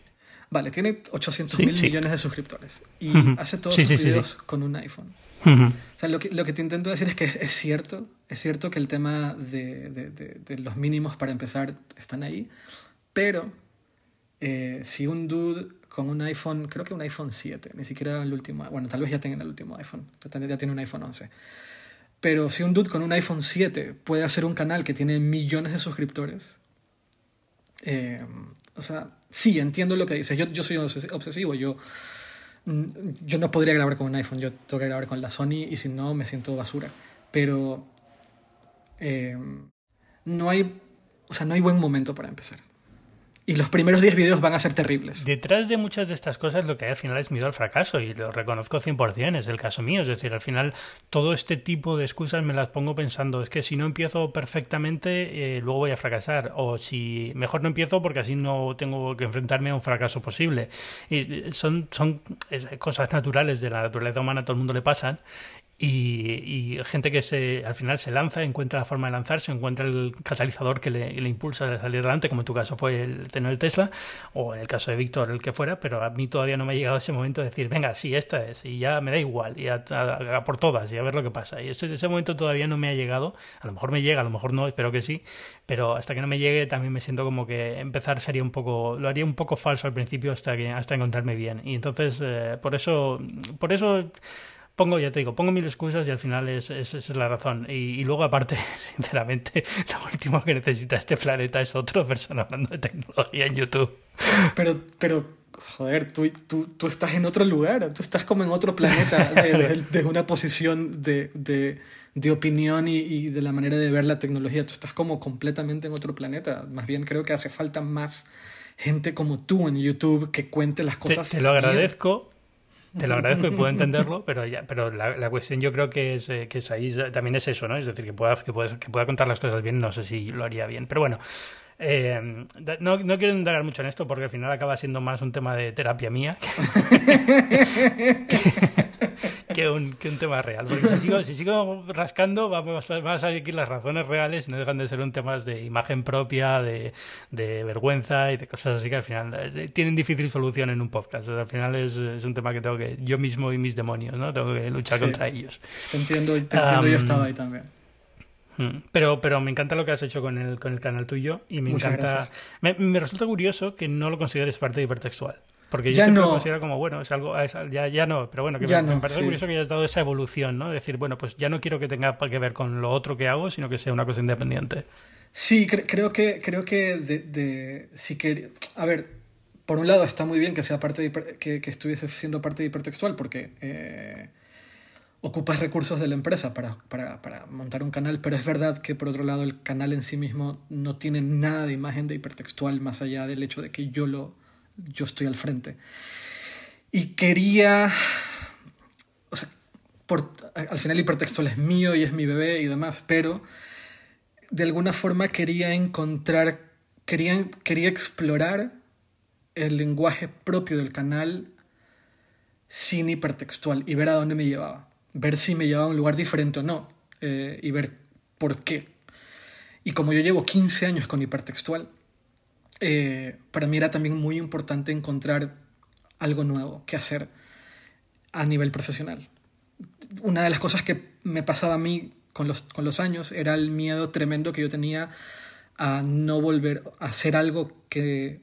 Vale, tiene 800 mil millones de suscriptores y hace todos sus videos con un iPhone. O sea, lo que, lo que te intento decir es que es cierto, es cierto que el tema de, de, de, los mínimos para empezar están ahí, pero eh, si un dude con un iPhone, creo que un iPhone 7, ni siquiera el último, bueno, tal vez ya tenga el último iPhone, ya tiene un iPhone 11. Pero si un dude con un iPhone 7 puede hacer un canal que tiene millones de suscriptores, eh, o sea, sí, entiendo lo que dices. Yo, yo soy obsesivo, yo, mm, yo no podría grabar con un iPhone, yo tengo que grabar con la Sony y si no me siento basura. Pero eh, no hay, o sea, no hay buen momento para empezar. Y los primeros 10 videos van a ser terribles. Detrás de muchas de estas cosas lo que hay al final es miedo al fracaso y lo reconozco 100%, es el caso mío. Es decir, al final todo este tipo de excusas me las pongo pensando, es que si no empiezo perfectamente, eh, luego voy a fracasar. O si mejor no empiezo porque así no tengo que enfrentarme a un fracaso posible. Y eh, son, son cosas naturales de la naturaleza humana, a todo el mundo le pasan y, gente que se, al final se lanza, encuentra la forma de lanzarse, encuentra el catalizador que le, impulsa a salir adelante, como en tu caso fue el tener el Tesla, o en el caso de Víctor, el que fuera, pero a mí todavía no me ha llegado ese momento de decir, venga, sí, esta es, y ya me da igual, y a, por todas, y a ver lo que pasa. Y ese, ese momento todavía no me ha llegado, a lo mejor me llega, a lo mejor no, espero que sí, pero hasta que no me llegue también me siento como que empezar sería un poco, lo haría un poco falso al principio hasta, que, hasta encontrarme bien. Y entonces, eh, por eso, por eso pongo, ya te digo, pongo mil excusas y al final es, esa es la razón. Y, luego, aparte, [laughs] sinceramente, lo último que necesita este planeta es otra persona hablando de tecnología en YouTube. Pero, pero joder, tú, tú, tú estás en otro lugar, tú estás como en otro planeta, desde [laughs] una posición de, de, de opinión y, y, de la manera de ver la tecnología. Tú estás como completamente en otro planeta. Más bien creo que hace falta más gente como tú en YouTube que cuente las cosas. Te, te lo agradezco, te lo agradezco y puedo entenderlo, pero ya, pero la, cuestión yo creo que es, eh, que es ahí también es eso, ¿no? Es decir, que pueda, que, pueda, que pueda contar las cosas bien, no sé si lo haría bien. Pero bueno, eh, no, no, quiero indagar mucho en esto porque al final acaba siendo más un tema de terapia mía [laughs] un, que un, tema real. Porque si sigo, si sigo rascando, vamos, a salir aquí las razones reales y no dejan de ser un tema de imagen propia, de, de, vergüenza y de cosas así que al final eh, tienen difícil solución en un podcast. al final es, es, un tema que tengo que, yo mismo y mis demonios, ¿no? Tengo que luchar contra ellos. Te entiendo, te entiendo yo he estado ahí también. Mm. Pero, pero me encanta lo que has hecho con el, con el canal tuyo y me encanta. Me, me, resulta curioso que no lo consideres parte de hipertextual. Porque yo siempre lo considero como, bueno, es algo, ya, ya no, pero bueno, que me, parece curioso que hayas dado esa evolución, ¿no? decir, bueno, pues ya no quiero que tenga que ver con lo otro que hago, sino que sea una cosa independiente. Sí, creo que, creo que de, de, si que, a ver, por un lado está muy bien que sea parte de, que, que, estuviese siendo parte de hipertextual, porque eh, ocupas recursos de la empresa para, para, para, montar un canal, pero es verdad que por otro lado el canal en sí mismo no tiene nada de imagen de hipertextual más allá del hecho de que yo, lo, yo estoy al frente. Y quería, o sea, por, al final hipertextual es mío y es mi bebé y demás, pero de alguna forma quería encontrar, quería, quería explorar el lenguaje propio del canal sin hipertextual y ver a dónde me llevaba ver si me llevaba a un lugar diferente o no eh, y ver por qué. Y como yo llevo 15 años con hipertextual, eh, para mí era también muy importante encontrar algo nuevo que hacer a nivel profesional. Una de las cosas que me pasaba a mí con los, con los años era el miedo tremendo que yo tenía a no volver a hacer algo que...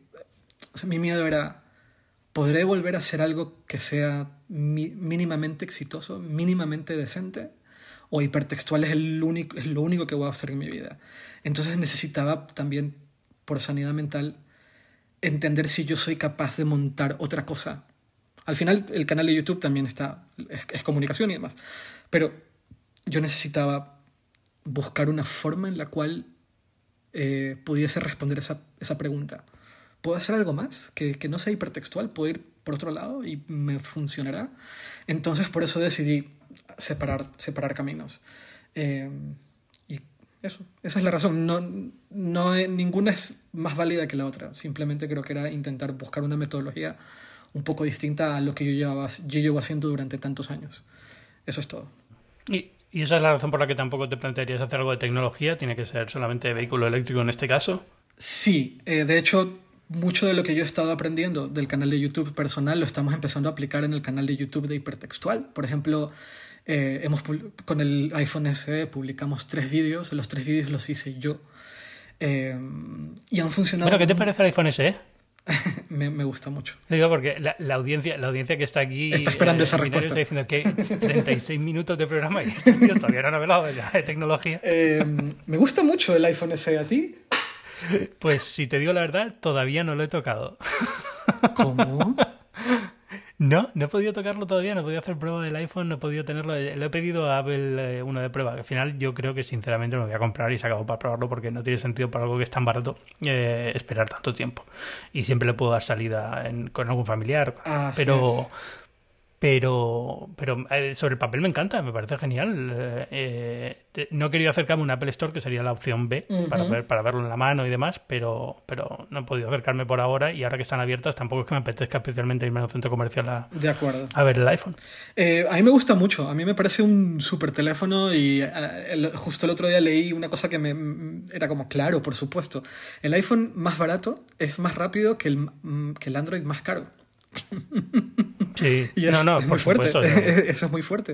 mi miedo era, ¿podré volver a hacer algo que sea mínimamente exitoso, mínimamente decente, o hipertextual es, el único, es lo único que voy a hacer en mi vida. Entonces necesitaba también, por sanidad mental, entender si yo soy capaz de montar otra cosa. Al final el canal de YouTube también está, es, comunicación y demás, pero yo necesitaba buscar una forma en la cual eh, pudiese responder esa, esa pregunta. ¿Puedo hacer algo más que, que no sea hipertextual? ¿Puedo ir por otro lado y me funcionará. Entonces por eso decidí separar, separar caminos. Eh, eso, esa es la razón. No, no, ninguna es más válida que la otra. Simplemente creo que era intentar buscar una metodología un poco distinta a lo que yo, llevaba, yo llevo haciendo durante tantos años. Eso es todo. ¿Y, ¿Y esa es la razón por la que tampoco te plantearías hacer algo de tecnología? ¿Tiene que ser solamente vehículo eléctrico en este caso? Sí, eh, de hecho mucho de lo que yo he estado aprendiendo del canal de YouTube personal lo estamos empezando a aplicar en el canal de YouTube de hipertextual. Por ejemplo, eh, hemos, con el iPhone SE publicamos tres vídeos, los tres vídeos los hice yo. Eh, y han funcionado. Bueno, ¿qué te parece el iPhone SE? [laughs] me, me, gusta mucho. Digo, porque la, audiencia, la audiencia que está aquí. Está esperando eh, esa respuesta. Está diciendo que 36 minutos de programa y este tío todavía no ha hablado de, tecnología. [laughs] me gusta mucho el iPhone SE a ti. Pues si te digo la verdad, todavía no lo he tocado. ¿Cómo? No, no he podido tocarlo todavía, no he podido hacer prueba del iPhone, no he podido tenerlo. Le he pedido a Apple eh, uno de prueba. Al final yo creo que sinceramente lo voy a comprar y se acabó para probarlo porque no tiene sentido para algo que es tan barato eh, esperar tanto tiempo. Y siempre le puedo dar salida con algún familiar. pero, pero, pero eh, sobre el papel me encanta, me parece genial. Eh, eh, no he querido acercarme a un Apple Store, que sería la opción B, para, ver, para verlo en la mano y demás, pero, pero no he podido acercarme por ahora y ahora que están abiertas tampoco es que me apetezca especialmente irme a un centro comercial a, de acuerdo. a ver el iPhone. a mí me gusta mucho, a mí me parece un súper teléfono y justo el otro día leí una cosa que me era como, claro, por supuesto, el iPhone más barato es más rápido que el, que el Android más caro. Sí, [laughs] y es, no, [laughs] no, muy fuerte. Eso es muy fuerte.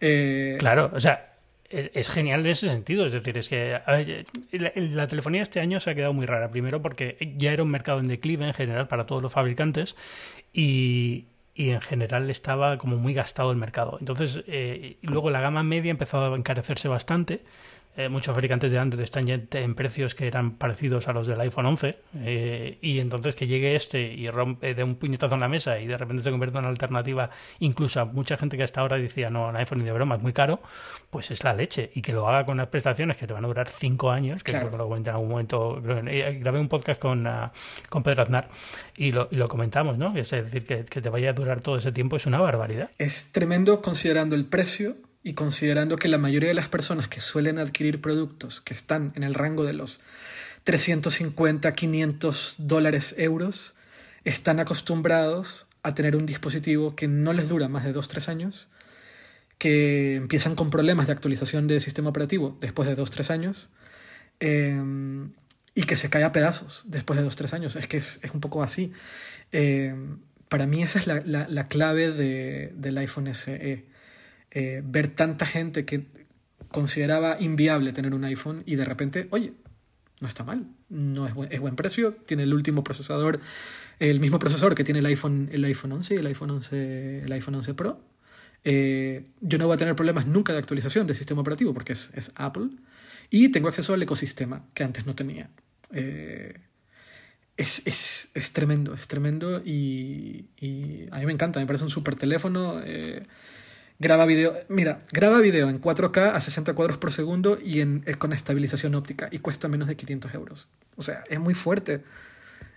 Eh, claro, o sea, es, genial en ese sentido. Es decir, es que la, telefonía este año se ha quedado muy rara. Primero porque ya era un mercado en declive en general para todos los fabricantes y, y en general estaba como muy gastado el mercado. Entonces, eh, luego la gama media empezó a encarecerse bastante eh, muchos fabricantes de Android están ya en precios que eran parecidos a los del iPhone 11 eh, y entonces que llegue este y rompe de un puñetazo en la mesa y de repente se convierte en una alternativa incluso a mucha gente que hasta ahora decía no, un iPhone ni de broma es muy caro pues es la leche y que lo haga con unas prestaciones que te van a durar cinco años que creo que lo comenté en algún momento eh, grabé un podcast con, ah, con Pedro Aznar y lo, y lo comentamos ¿no? es decir que, que te vaya a durar todo ese tiempo es una barbaridad es tremendo considerando el precio y considerando que la mayoría de las personas que suelen adquirir productos que están en el rango de los 350, 500 dólares euros, están acostumbrados a tener un dispositivo que no les dura más de 2-3 años, que empiezan con problemas de actualización de sistema operativo después de 2-3 años, em, y que se cae a pedazos después de 2-3 años. Es que es, un poco así. Em, para mí esa es la, clave del iPhone SE. Eh, ver tanta gente que consideraba inviable tener un iPhone y de repente, oye, no está mal, no es buen, es buen precio, tiene el último procesador, el mismo procesador que tiene el iPhone, el iPhone 11 y el iPhone 11, el iPhone 11 Pro. Eh, yo no voy a tener problemas nunca de actualización del sistema operativo porque es, es Apple y tengo acceso al ecosistema que antes no tenía. Eh, es, es, es, tremendo, es tremendo y, y, a mí me encanta, me parece un súper teléfono. Graba video, mira, graba video en 4K a 60 cuadros por segundo y en, eh, con estabilización óptica y cuesta menos de 500 euros. O sea, es muy fuerte.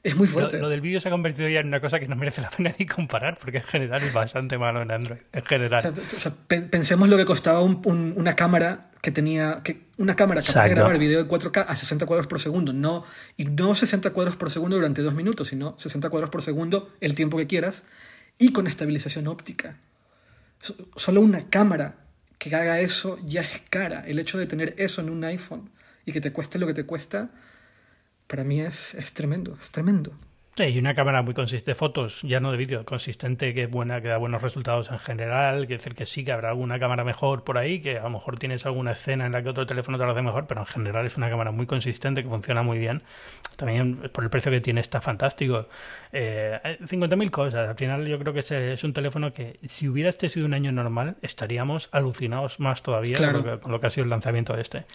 Es muy fuerte. Lo, del vídeo se ha convertido ya en una cosa que no merece la pena ni comparar, porque en general es bastante malo en Android. En general. O sea, pensemos lo que costaba una cámara que tenía. Que, una cámara capaz de grabar video de 4K a 60 cuadros por segundo. No, y no 60 cuadros por segundo durante dos minutos, sino 60 cuadros por segundo el tiempo que quieras y con estabilización óptica. Solo una cámara que haga eso ya es cara. El hecho de tener eso en un iPhone y que te cueste lo que te cuesta para mí es, es tremendo, es tremendo. Sí, y una cámara muy consistente de fotos, ya no de vídeo, consistente, que es buena, que da buenos resultados en general. Quiere decir que sí que habrá alguna cámara mejor por ahí, que a lo mejor tienes alguna escena en la que otro teléfono te lo hace mejor, pero en general es una cámara muy consistente, que funciona muy bien. También por el precio que tiene está fantástico. Eh, 50.000 cosas. Al final yo creo que es, un teléfono que si hubiera este sido un año normal, estaríamos alucinados más todavía con, lo que, ha sido el lanzamiento de este.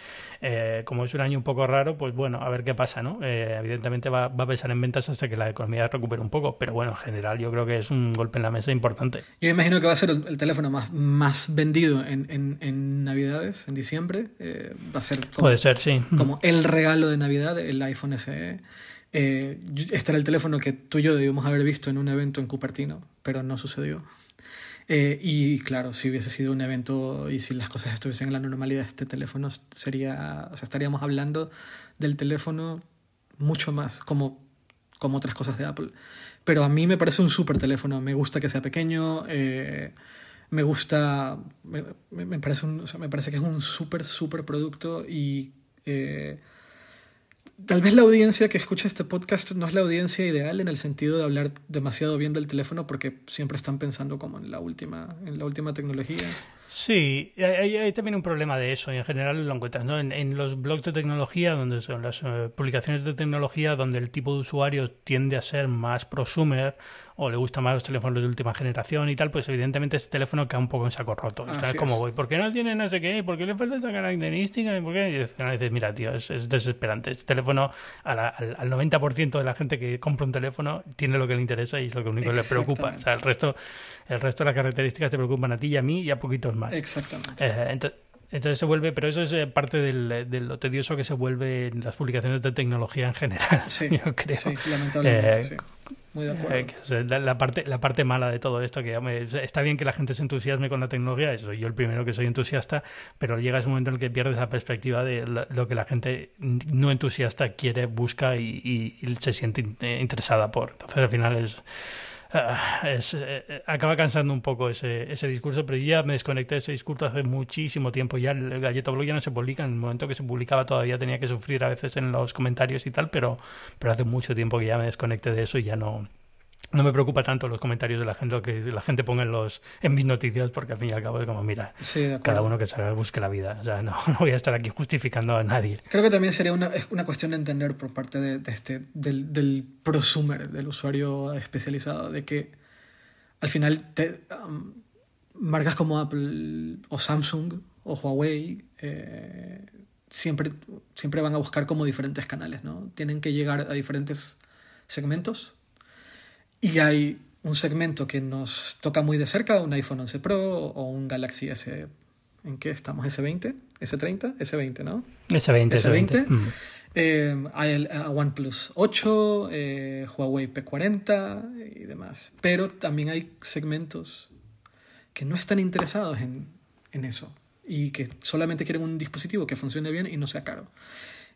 Eh, como es un año un poco raro, pues bueno, a ver qué pasa, ¿no? Eh, evidentemente va, va a pesar en ventas hasta que la economía recupere un poco, pero bueno, en general yo creo que es un golpe en la mesa importante. Yo imagino que va a ser el, teléfono más, más vendido en, en, en Navidades, en diciembre. Eh, va a ser como, Puede ser, sí. Como el regalo de Navidad, el iPhone SE. Eh, este era el teléfono que tú y yo debíamos haber visto en un evento en Cupertino, pero no sucedió. Eh, y claro, si hubiese sido un evento y si las cosas estuviesen en la normalidad, este teléfono sería, o sea, estaríamos hablando del teléfono mucho más como como otras cosas de Apple. Pero a mí me parece un súper teléfono. Me gusta que sea pequeño. Eh, me gusta. Me, me, parece un, me parece que es un súper, súper producto. Y eh, tal vez la audiencia que escucha este podcast no es la audiencia ideal en el sentido de hablar demasiado bien del teléfono porque siempre están pensando como en la última, en la última tecnología. Sí, hay, también un problema de eso y en general lo encuentras ¿no? en, los blogs de tecnología, donde son las eh, publicaciones de tecnología, donde el tipo de usuario tiende a ser más prosumer o le gustan más los teléfonos de última generación y tal, pues evidentemente este teléfono queda un poco en saco roto. como voy, ¿por qué no tiene no sé qué? ¿Por qué le falta esta característica? ¿Por qué? Y dices, mira, tío, es, desesperante. Este teléfono, al, al, 90% de la gente que compra un teléfono tiene lo que le interesa y es lo que único le preocupa. O sea, el resto, el resto de las características te preocupan a ti y a mí y a poquitos más. Exactamente. Eh, entonces, se vuelve, pero eso es eh, parte del, de lo tedioso que se vuelve en las publicaciones de tecnología en general. Sí, [laughs] yo creo. Sí, lamentablemente, eh, sí. Muy de acuerdo. la, parte, la parte mala de todo esto, que está bien que la gente se entusiasme con la tecnología, soy yo el primero que soy entusiasta, pero llega ese momento en el que pierdes la perspectiva de lo que la gente no entusiasta quiere, busca y, y se siente interesada por. Entonces al final es Ah, eh, eh, acaba cansando un poco ese, ese discurso, pero yo ya me desconecté de ese discurso hace muchísimo tiempo. Ya el Galleto Blog ya no se publica, en el momento que se publicaba todavía tenía que sufrir a veces en los comentarios y tal, pero, pero hace mucho tiempo que ya me desconecté de eso y ya no, no me preocupa tanto los comentarios de la gente, lo que la gente ponga en, los, en mis noticias, porque al fin y al cabo es como, mira, cada uno que se busque la vida. O sea, no, [laughs] no, voy a estar aquí justificando a nadade. Creo que también sería una, una cuestión de entender por parte de, este, del, del, prosumer, del usuario especializado, de que al final te, um, marcas como Apple o Samsung o Huawei eh, siempre, siempre van a buscar como diferentes canales, ¿no? Tienen que llegar a diferentes segmentos y hay un segmento que nos toca muy de cerca, un iPhone 11 Pro o un Galaxy S. ¿En qué estamos? ¿S20? ¿S30? S20, ¿no? S20. S20. Mm. Eh, hay OnePlus 8, eh, Huawei P40 y demás. Pero también hay segmentos que no están interesados en, en eso y que solamente quieren un dispositivo que funcione bien y no sea caro.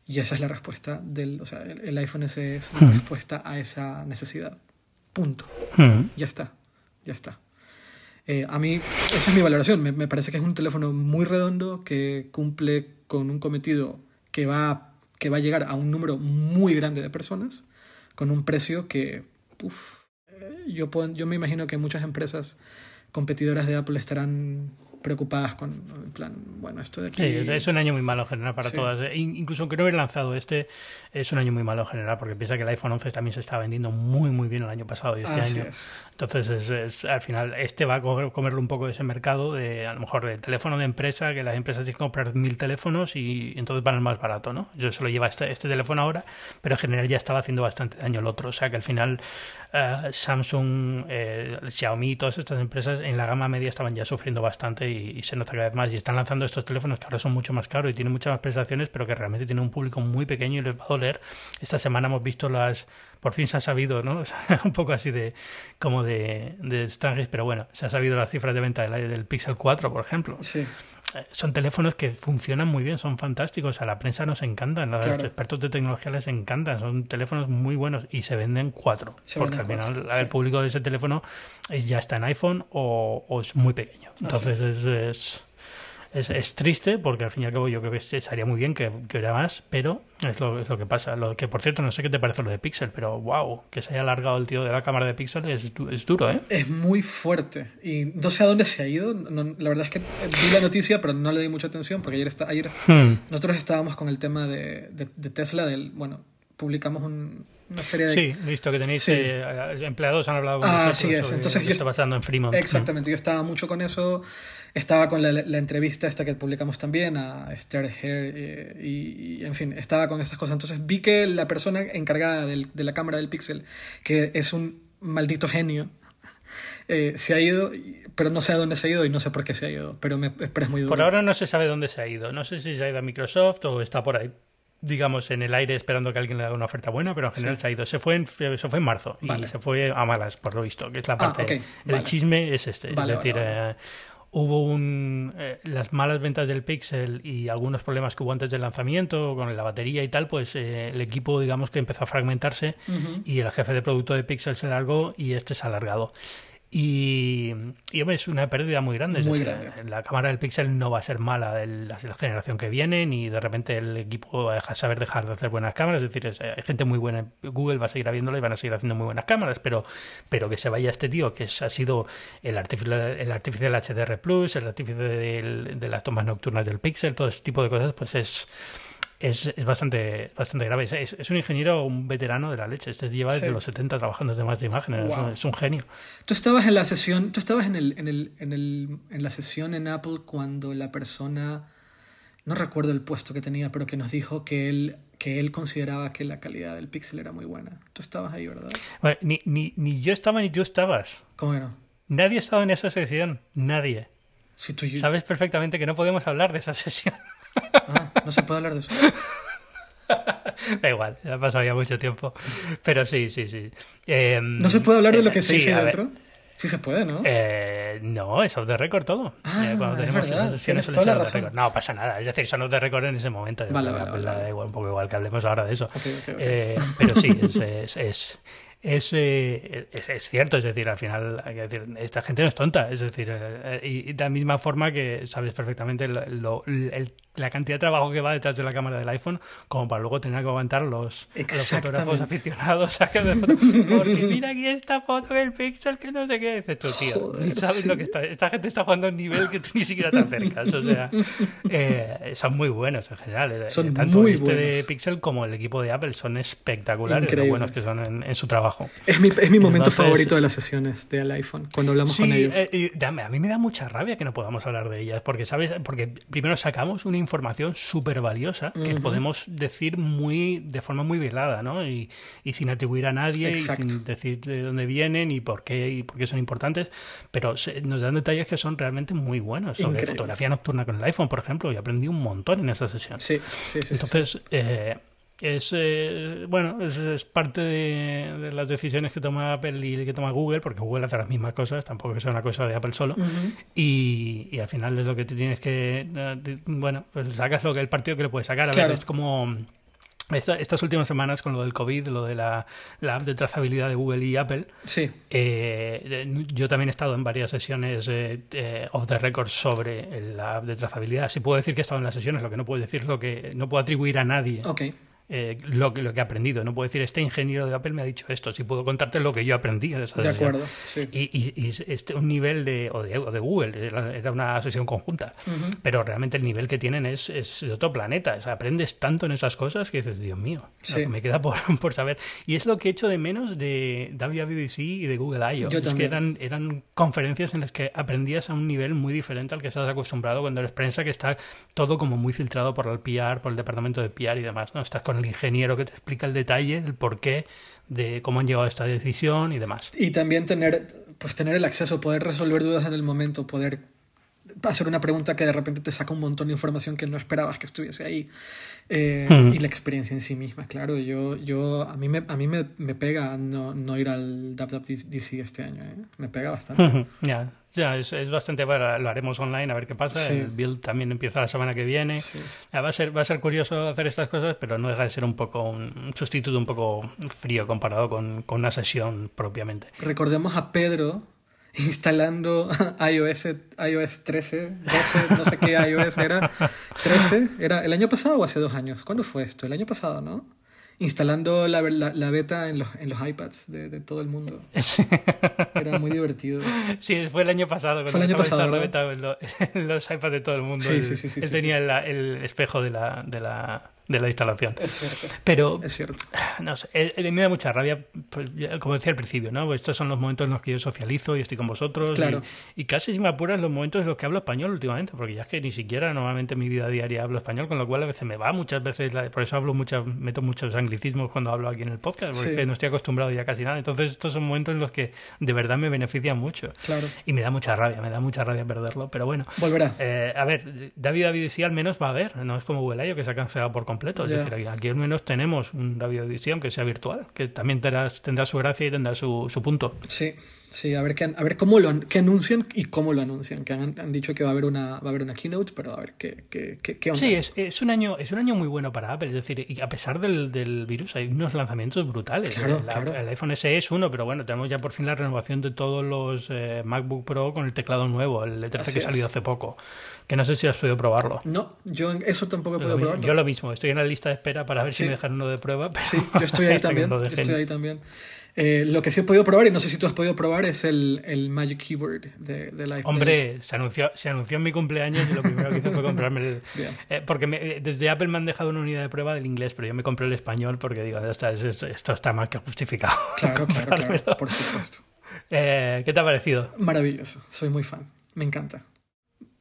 Y esa es la respuesta del, o sea, el, iPhone S es la respuesta a esa necesidad. Punto. Hmm. Ya está, ya está. Eh, a mí, esa es mi valoración. Me, parece que es un teléfono muy redondo que cumple con un cometido que va, que va a llegar a un número muy grande de personas con un precio que, uff, eh, yo, yo me imagino que muchas empresas competidoras de Apple estarán preocupadas con, en plan, bueno, esto de aquí... Sí, es, un año muy malo en general para todas. ¿eh? Incluso aunque no hubiera lanzado este, es un año muy malo en general, porque piensa que el iPhone 11 también se está vendiendo muy, muy bien el año pasado y este año. Entonces, es, al final, este va a comerle un poco de ese mercado, de a lo mejor de teléfono de empresa, que las empresas tienen que comprar mil teléfonos y entonces van al más barato, ¿no? Yo se lo lleva este, este teléfono ahora, pero en general ya estaba haciendo bastante daño el otro. O sea que al final uh, Samsung, eh, Xiaomi, todas estas empresas en la gama media estaban ya sufriendo bastante y, se nota cada vez más. Y están lanzando estos teléfonos que ahora son mucho más caros y tienen muchas más prestaciones, pero que realmente tienen un público muy pequeño y les va a doler. Esta semana hemos visto las. Por fin se ha sabido, ¿no? [laughs] un poco así de. como de, de pero bueno, se ha sabido las cifras de venta del, del Pixel 4, por ejemplo. Sí son teléfonos que funcionan muy bien, son fantásticos. A la prensa nos encantan, a los expertos de tecnología les encantan. Son teléfonos muy buenos y se venden cuatro. porque al final el público de ese teléfono ya está en iPhone o, es muy pequeño. Entonces es es, es, triste porque al fin y al cabo yo creo que sería muy bien que, que hubiera más, pero es lo, es lo que pasa. Lo que por cierto no sé qué te parece lo de Pixel, pero wow, que se haya alargado el tío de la cámara de Pixel es, es duro, ¿eh? Es muy fuerte y no sé a dónde se ha ido. la verdad es que vi la noticia, pero no le di mucha atención porque ayer, está, ayer hmm. nosotros estábamos con el tema de, de, Tesla, del, bueno, publicamos una serie de... Sí, visto que tenéis eh, empleados, han hablado con ah, sí es. Entonces yo está pasando en Fremont. Exactamente, yo estaba mucho con eso. Estaba con la, entrevista esta que publicamos también a Esther Hare eh, y, en fin, estaba con estas cosas. Entonces vi que la persona encargada del, de la cámara del Pixel, que es un maldito genio, [laughs] eh, se ha ido, pero no sé a dónde se ha ido y no sé por qué se ha ido, pero, me, es muy duro. Por ahora no se sabe dónde se ha ido. No sé si se ha ido a Microsoft o está por ahí digamos, en el aire esperando que alguien le haga una oferta buena, pero en general se ha ido. Se fue en, se fue en marzo y se fue a malas, por lo visto, que es la ah, parte. El chisme es este. es decir, eh, hubo un, eh, las malas ventas del Pixel y algunos problemas que hubo antes del lanzamiento con la batería y tal, pues eh, el equipo digamos que empezó a fragmentarse y el jefe de producto de Pixel se largó y este se ha alargado. Y, y es una pérdida muy grande. Muy La cámara del Pixel no va a ser mala de la, generación que viene, ni de repente el equipo va a saber dejar de hacer buenas cámaras. Es decir, hay gente muy buena. Google va a seguir habiéndola y van a seguir haciendo muy buenas cámaras, pero, pero que se vaya este tío, que ha sido el artificial, el artificial HDR Plus, el artificial de las tomas nocturnas del Pixel, todo ese tipo de cosas, pues es es, es bastante, bastante grave. Es, es, un ingeniero, un veterano de la leche. Este lleva desde los 70 trabajando en temas de imágenes. Es, un, genio. Tú estabas en la sesión, tú estabas en, el, en, el, en, el, en la sesión en Apple cuando la persona, no recuerdo el puesto que tenía, pero que nos dijo que él que él consideraba que la calidad del pixel era muy buena. Tú estabas ahí, ¿verdad? ni, ni, ni yo estaba ni tú estabas. ¿Cómo que no? Nadie estaba en esa sesión. Nadie. Tú Sabes perfectamente que no podemos hablar de esa [laughs] sesión. Ah, no se puede hablar de eso. [laughs] da igual, ha pasado ya mucho tiempo. Pero sí, sí, sí. Em, ¿No se puede hablar de lo que se dice dentro? Sí se puede, ¿no? Eh, no, es off the record todo. Ah, eh, cuando tenemos esas sesiones toda la razón. No pasa nada, es decir, son off the record en ese momento. Vale, vale, vale, Da igual, un poco igual que hablemos ahora de eso. Eh, pero sí, es, es es, eh, es, es, cierto, es decir, al final, hay que decir, esta gente no es tonta, es decir, eh, y, de la misma forma que sabes perfectamente lo, el, la cantidad de trabajo que va detrás de la cámara del iPhone, como para luego tener que aguantar los, los fotógrafos aficionados a que [laughs] porque mira aquí esta foto del Pixel que no sé qué, dices tú, tío, sabes lo que está, esta gente está jugando a un nivel que tú ni siquiera te acercas, o sea, [laughs] eh, son muy buenos en general, son tanto muy este buenos. de Pixel como el equipo de Apple son espectaculares, lo buenos que son en, en su trabajo. Es mi, es mi momento favorito de las sesiones del iPhone, cuando hablamos con ellos. Eh, a mí me da mucha rabia que no podamos hablar de ellas, porque, ¿sabes? Porque primero sacamos una información súper valiosa que podemos decir muy de forma muy velada, ¿no? Y, y sin atribuir a nadie y sin decir de dónde vienen y por qué y por qué son importantes, pero nos dan detalles que son realmente muy buenos sobre fotografía nocturna con el iPhone, por ejemplo, y aprendí un montón en esa sesión. Sí, sí, sí. Entonces, eh, es eh, bueno es, parte de, las decisiones que toma Apple y que toma Google porque Google hace las mismas cosas tampoco sea una cosa de Apple solo y, al final es lo que tienes que eh, bueno pues sacas lo que el partido que le puedes sacar a ver es como estas últimas semanas con lo del COVID, lo de la, app de trazabilidad de Google y Apple, sí. Eh, yo también he estado en varias sesiones eh, off the record sobre la app de trazabilidad. Sí puedo decir que he estado en las sesiones, lo que no puedo decir es lo que no puedo atribuir a nadie. Okay eh, lo, lo, que he aprendido. No puedo decir, este ingeniero de Apple me ha dicho esto, si puedo contarte lo que yo aprendí de esa De acuerdo, sí. Y, y, y este, un nivel de o, de, o de, Google, era, era, una sesión conjunta, uh -huh. pero realmente el nivel que tienen es, es, de otro planeta. O sea, aprendes tanto en esas cosas que dices, Dios mío, sí. me queda por, [laughs] por, saber. Y es lo que he hecho de menos de WWDC y de Google I.O. Es que eran, eran conferencias en las que aprendías a un nivel muy diferente al que estás acostumbrado cuando eres prensa, que está todo como muy filtrado por el PR, por el departamento de PR y demás. ¿no? Estás con el ingeniero que te explica el detalle del por qué, de cómo han llegado a esta decisión y demás. Y también tener, pues tener el acceso, poder resolver dudas en el momento, poder hacer una pregunta que de repente te saca un montón de información que no esperabas que estuviese ahí. Eh. Y la experiencia en sí misma, claro. Yo, yo, a mí me, a mí me, me pega no, no, ir al WWDC este año. ¿eh? Me pega bastante. Ya, yeah. Ya, es, es, bastante bueno, lo haremos online a ver qué pasa. Sí. El build también empieza la semana que viene. Sí. Va, a ser, va a ser curioso hacer estas cosas, pero no deja de ser un poco un sustituto un poco frío comparado con, con una sesión propiamente. Recordemos a Pedro instalando [laughs] iOS, iOS 13, 12, no sé qué iOS era. 13, ¿era el año pasado o hace dos años? ¿Cuándo fue esto? El año pasado, ¿no? Instalando la, la, la beta en los, en los iPads de, de, todo el mundo. [laughs] Era muy divertido. Sí, fue el año pasado. Fue el año pasado. La beta en los, en [laughs] los, iPads de todo el mundo. Sí, sí, sí. sí, él sí tenía sí. El, el, espejo de la, de la, de la instalación. Es cierto. Pero, es cierto. no sé, eh, me da mucha rabia, pues, como decía al principio, ¿no? Estos son los momentos en los que yo socializo y estoy con vosotros. Claro. Y, y casi si me apuras los momentos en los que hablo español últimamente, porque ya es que ni siquiera normalmente en mi vida diaria hablo español, con lo cual a veces me va muchas veces, por eso hablo muchas, meto muchos anglicismos cuando hablo aquí en el podcast, porque sí. no estoy acostumbrado ya casi nada. Entonces estos son momentos en los que de verdad me benefician mucho. Claro. Y me da mucha rabia, me da mucha rabia perderlo, pero bueno. Volverá. Eh, a ver, David David sí al menos va a haber, no es como I.O. que se ha cancelado por completo. Es yeah. decir, aquí al menos tenemos un radio edición que sea virtual, que también tendrá, tendrá su gracia y tendrá su, su punto. Sí, sí, a ver, qué, a ver cómo lo qué anuncian y cómo lo anuncian. Que han, han, dicho que va a haber una, va a haber una keynote, pero a ver qué, qué, qué, qué onda. Sí, es, es, un año, es un año muy bueno para Apple, es decir, a pesar del, del virus hay unos lanzamientos brutales. Claro, el, claro. el, iPhone SE es uno, pero bueno, tenemos ya por fin la renovación de todos los eh, MacBook Pro con el teclado nuevo, el E13 Así que ha salido hace poco que no sé si has podido probarlo. No, yo eso tampoco he podido probarlo. Yo lo mismo, estoy en la lista de espera para ver sí. si me dejan uno de prueba. [laughs] Pero sí, yo estoy ahí también. yo estoy ahí también. Eh, lo que sí he podido probar, y no sé si tú has podido probar, es el, el Magic Keyboard de, del iPhone. Hombre, se anunció, se anunció en mi cumpleaños y lo primero que hice fue comprarme el... [laughs] Eh, porque me, desde Apple me han dejado una unidad de prueba del inglés, pero yo me compré el español porque digo, esto, esto está más que justificado. Claro, claro, [laughs] claro, por supuesto. Eh, ¿Qué te ha parecido? Maravilloso, soy muy fan, me encanta.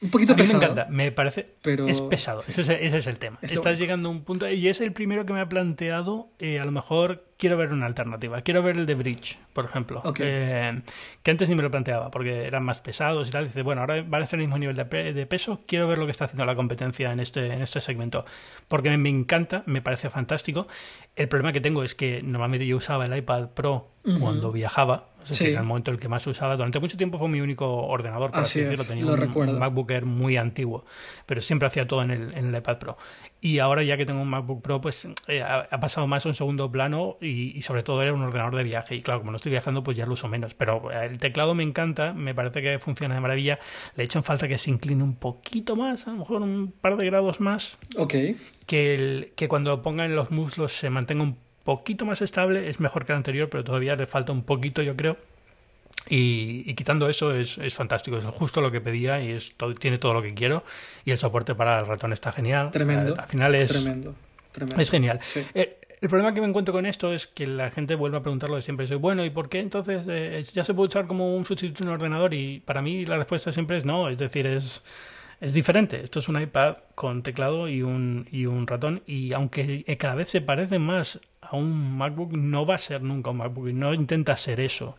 Un poquito a mí pesado. Me encanta, me parece. Pero... Es pesado, sí. ese, es, ese, es, el tema. Es Estás llegando a un punto. Y es el primero que me ha planteado. Eh, a lo mejor quiero ver una alternativa. Quiero ver el de Bridge, por ejemplo. Okay. Eh, que antes ni me lo planteaba porque eran más pesados y tal. Dice, bueno, ahora van a hacer el mismo nivel de, pe de, peso. Quiero ver lo que está haciendo la competencia en este, en este segmento. Porque me, me encanta, me parece fantástico. El problema que tengo es que normalmente yo usaba el iPad Pro uh -huh. cuando viajaba. Es decir, sí. en el momento en el que más usaba. Durante mucho tiempo fue mi único ordenador, para así decirlo. Es, Tenía lo un, recuerdo. un MacBook Air muy antiguo, pero siempre hacía todo en el, en el iPad Pro. Y ahora ya que tengo un MacBook Pro, pues eh, ha, pasado más a un segundo plano y, y, sobre todo era un ordenador de viaje. Y claro, como no estoy viajando, pues ya lo uso menos. Pero el teclado me encanta, me parece que funciona de maravilla. Le he hecho en falta que se incline un poquito más, a lo mejor un par de grados más. Ok. Que, el, que cuando ponga en los muslos se mantenga un poquito más estable, es mejor que el anterior, pero todavía le falta un poquito, yo creo. Y, y, quitando eso es, es, fantástico, es justo lo que pedía y es todo, tiene todo lo que quiero y el soporte para el ratón está genial. Tremendo. Al, al final es, tremendo, tremendo. es genial. Sí. Eh, el problema que me encuentro con esto es que la gente vuelve a preguntar lo de siempre. Soy bueno, ¿y por qué entonces eh, ya se puede usar como un sustituto en un ordenador? Y para mí la respuesta siempre es no, es decir, es, es diferente. Esto es un iPad con teclado y un, y un ratón y aunque cada vez se parece más a un MacBook, no va a ser nunca un MacBook no intenta ser eso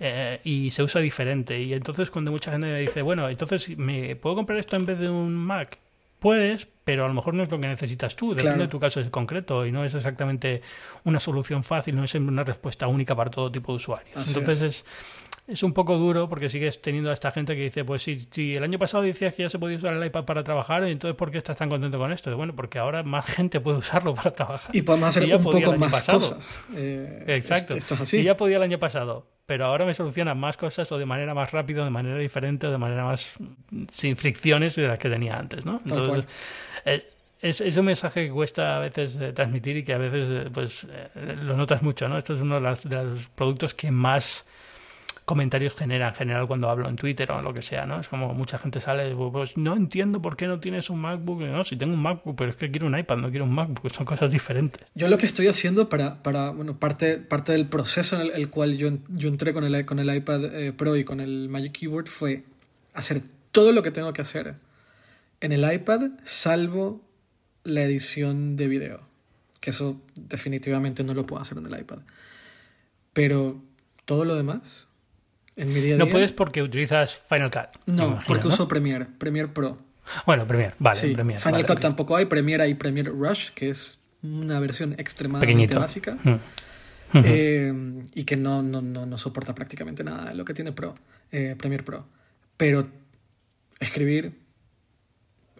eh, y se usa diferente. Y entonces cuando mucha gente me dice, bueno, entonces ¿me puedo comprar esto en vez de un Mac? Puedes, pero a lo mejor no es lo que necesitas tú, depende claro. de tu caso en concreto y no es exactamente una solución fácil, no es una respuesta única para todo tipo de usuarios. Así entonces es. Es un poco duro porque sigues teniendo a esta gente que dice, pues si, si, el año pasado decías que ya se podía usar el iPad para trabajar, entonces ¿por qué estás tan contento con esto? Bueno, porque ahora más gente puede usarlo para trabajar. Y podemos hacer y un poco más pasado. cosas. Eh, Exacto. Esto, es así. Y ya podía el año pasado, pero ahora me soluciona más cosas o de manera más rápida, de manera diferente, o de manera más sin fricciones de las que tenía antes, ¿no? Entonces, eh, es, es, un mensaje que cuesta a veces eh, transmitir y que a veces eh, pues lo notas mucho, ¿no? Esto es uno de, las, de, los productos que más comentarios genera en general cuando hablo en Twitter o lo que sea, ¿no? Es como mucha gente sale, pues no entiendo por qué no tienes un MacBook. No, si tengo un MacBook, pero es que quiero un iPad, no quiero un MacBook, son cosas diferentes. Yo lo que estoy haciendo para, para bueno, parte, parte del proceso en el, cual yo, yo entré con el, con el iPad Pro y con el Magic Keyboard fue hacer todo lo que tengo que hacer en el iPad, salvo la edición de video. Que eso definitivamente no lo puedo hacer en el iPad. Pero todo lo demás, en mi día a No puedes porque utilizas Final Cut. No, imagino, porque ¿no? uso Premiere, Premiere Pro. Bueno, Premiere, vale, Sí, Premiere. Final vale, Cut tampoco hay, Premiere hay Premiere Rush, que es una versión extremadamente Pequeñito. básica. Mm. Eh, y que no, no, no, no soporta prácticamente nada de lo que tiene Pro, eh, Premiere Pro. Pero escribir,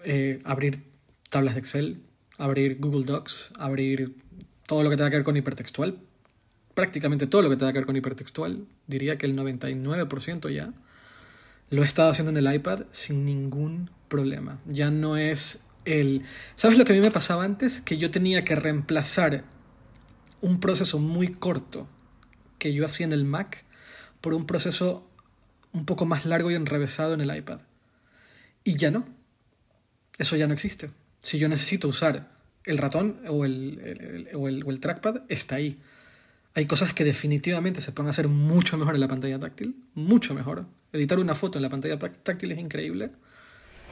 eh, abrir tablas de Excel, abrir Google Docs, abrir todo lo que tenga que ver con hipertextual, prácticamente todo lo que tenga que ver con hipertextual, diría que el 99% ya, lo he estado haciendo en el iPad sin ningún problema. Ya no es el... ¿Sabes lo que a mí me pasaba antes? Que yo tenía que reemplazar un proceso muy corto que yo hacía en el Mac por un proceso un poco más largo y enrevesado en el iPad. Y ya no. Eso ya no existe. Si yo necesito usar el ratón o el, o el- o el trackpad, está ahí. Hay cosas que definitivamente se pueden hacer mucho mejor en la pantalla táctil, mucho mejor. Editar una foto en la pantalla tá- táctil es increíble.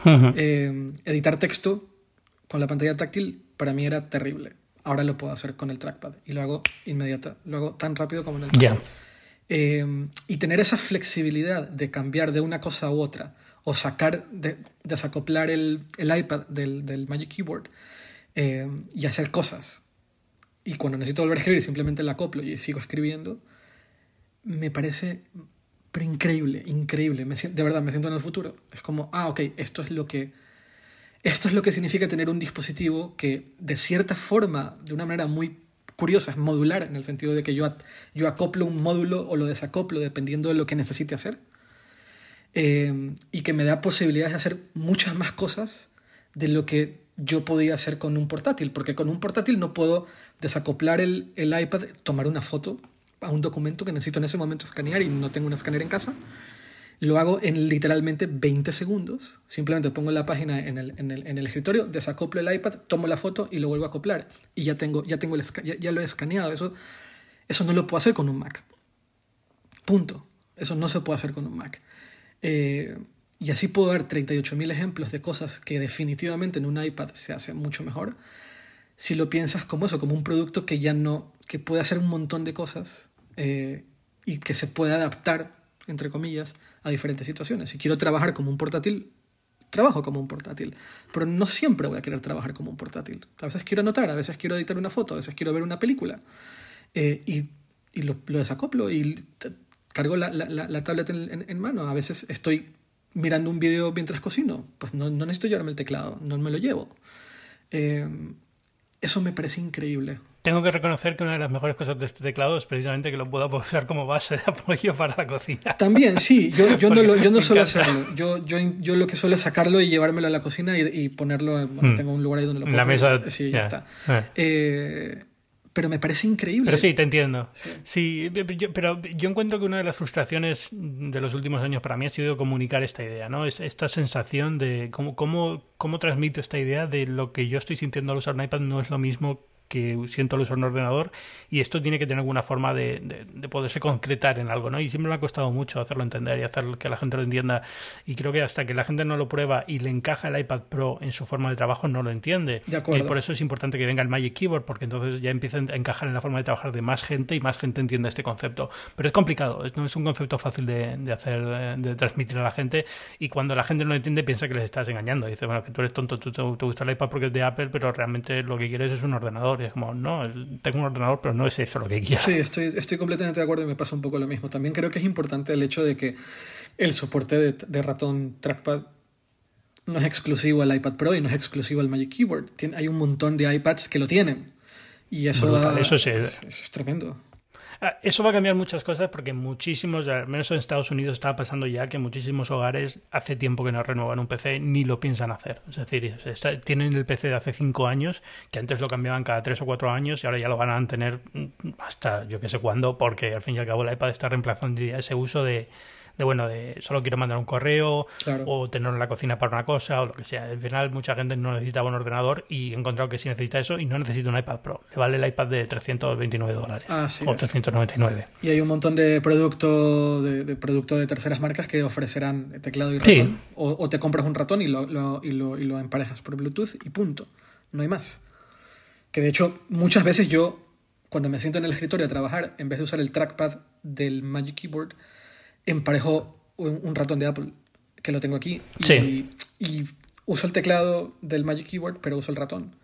Eh, editar texto con la pantalla táctil para mí era terrible. Ahora lo puedo hacer con el trackpad y lo hago inmediata, lo hago tan rápido como en el. Mac. Eh, y tener esa flexibilidad de cambiar de una cosa u otra o sacar, de, desacoplar el, el iPad del, del Magic Keyboard eh, y hacer cosas. Y cuando necesito volver a escribir, simplemente la acoplo y sigo escribiendo. Me parece increíble, increíble. Me de verdad, me siento en el futuro. Es como, ah, ok, esto es lo que. Esto es lo que significa tener un dispositivo que, de cierta forma, de una manera muy curiosa, es modular, en el sentido de que yo, yo acoplo un módulo o lo desacoplo dependiendo de lo que necesite hacer. Eh, y que me da posibilidades de hacer muchas más cosas de lo que yo podía hacer con un portátil, porque con un portátil no puedo desacoplar el, el iPad, tomar una foto a un documento que necesito en ese momento escanear y no tengo un escáner en casa. Lo hago en literalmente 20 segundos. Simplemente pongo la página en el, en el, en el escritorio, desacoplo el iPad, tomo la foto y lo vuelvo a acoplar. Y ya, tengo, ya, tengo el ya lo he escaneado. Eso, eso no lo puedo hacer con un Mac. Punto. Eso no se puede hacer con un Mac. Eh, y así puedo dar 38.000 ejemplos de cosas que definitivamente en un iPad se hace mucho mejor. Si lo piensas como eso, como un producto que ya no, que puede hacer un montón de cosas eh, y que se puede adaptar, entre comillas, a diferentes situaciones. Si quiero trabajar como un portátil, trabajo como un portátil, pero no siempre voy a querer trabajar como un portátil. A veces quiero anotar, a veces quiero editar una foto, a veces quiero ver una película. Eh, y y lo, lo desacoplo y cargo la, la, la tablet en, en- en mano. A veces estoy mirando un video mientras cocino, pues no, no necesito llevarme el teclado, no me lo llevo. Eh, eso me parece increíble. Tengo que reconocer que una de las mejores cosas de este teclado es precisamente que lo puedo usar como base de apoyo para la cocina. También, sí, yo, yo no, [laughs] lo, yo no suelo encanta. hacerlo. Yo, yo, yo lo que suelo es sacarlo y llevármelo a la cocina y, y ponerlo, en- bueno, Hmm. tengo un lugar ahí donde lo puedo la poner. mesa, Sí, ya está. Eh. Eh, pero me parece increíble. Pero sí, te entiendo. Sí. Sí, yo- pero yo encuentro que una de las frustraciones de los últimos años para mí ha sido comunicar esta idea, ¿no? Es esta sensación de cómo, cómo, cómo transmito esta idea de lo que yo estoy sintiendo al usar un iPad no es lo mismo que siento al usar un ordenador y esto tiene que tener alguna forma de, de- de poderse concretar en algo, ¿no? Y siempre me ha costado mucho hacerlo entender y hacer que la gente lo entienda y creo que hasta que la gente no lo prueba y le encaja el iPad Pro en su forma de trabajo no lo entiende. De acuerdo. Que por eso es importante que venga el Magic Keyboard porque entonces ya empieza a encajar en la forma de trabajar de más gente y más gente entiende este concepto. Pero es complicado, no es un concepto fácil de, de hacer, eh, de transmitir a la gente y cuando la gente no lo entiende piensa que les estás engañando. Dice, bueno, que tú eres tonto, tú te, te gusta el iPad porque es de Apple, pero realmente lo que quieres es un ordenador. Y es como, no, tengo un ordenador, pero no es eso lo que quiero. Sí, estoy, estoy completamente de acuerdo y me pasa un poco lo mismo. También creo que es importante el hecho de que el soporte de, de ratón trackpad no es exclusivo al iPad Pro y no es exclusivo al Magic Keyboard. Tien- hay un montón de iPads que lo tienen. Y eso, da- eso sí. es, es tremendo. Ah, eso va a cambiar muchas cosas porque muchísimos, al menos en Estados Unidos está pasando ya que muchísimos hogares hace tiempo que no renuevan un PC ni lo piensan hacer. Es decir, tienen el PC de hace cinco años, que antes lo cambiaban cada tres o cuatro años y ahora ya lo van a tener hasta yo que sé cuándo, porque al fin y al cabo el iPad está reemplazando ese uso de de bueno, de solo quiero mandar un correo o tenerlo en la cocina para una cosa o lo que sea. Al final mucha gente no necesitaba un ordenador y he encontrado que sí necesita eso y no necesita un iPad Pro. Le vale el iPad de 329 dólares o 399. Y hay un montón de productos de, producto de terceras marcas que ofrecerán teclado y ratón. O, te compras un ratón y lo, y, lo, y lo emparejas por Bluetooth y punto. No hay más. Que de hecho muchas veces yo cuando me siento en el escritorio a trabajar, en vez de usar el trackpad del Magic Keyboard, emparejo un, ratón de Apple que lo tengo aquí y, uso el teclado del Magic Keyboard, pero uso el ratón,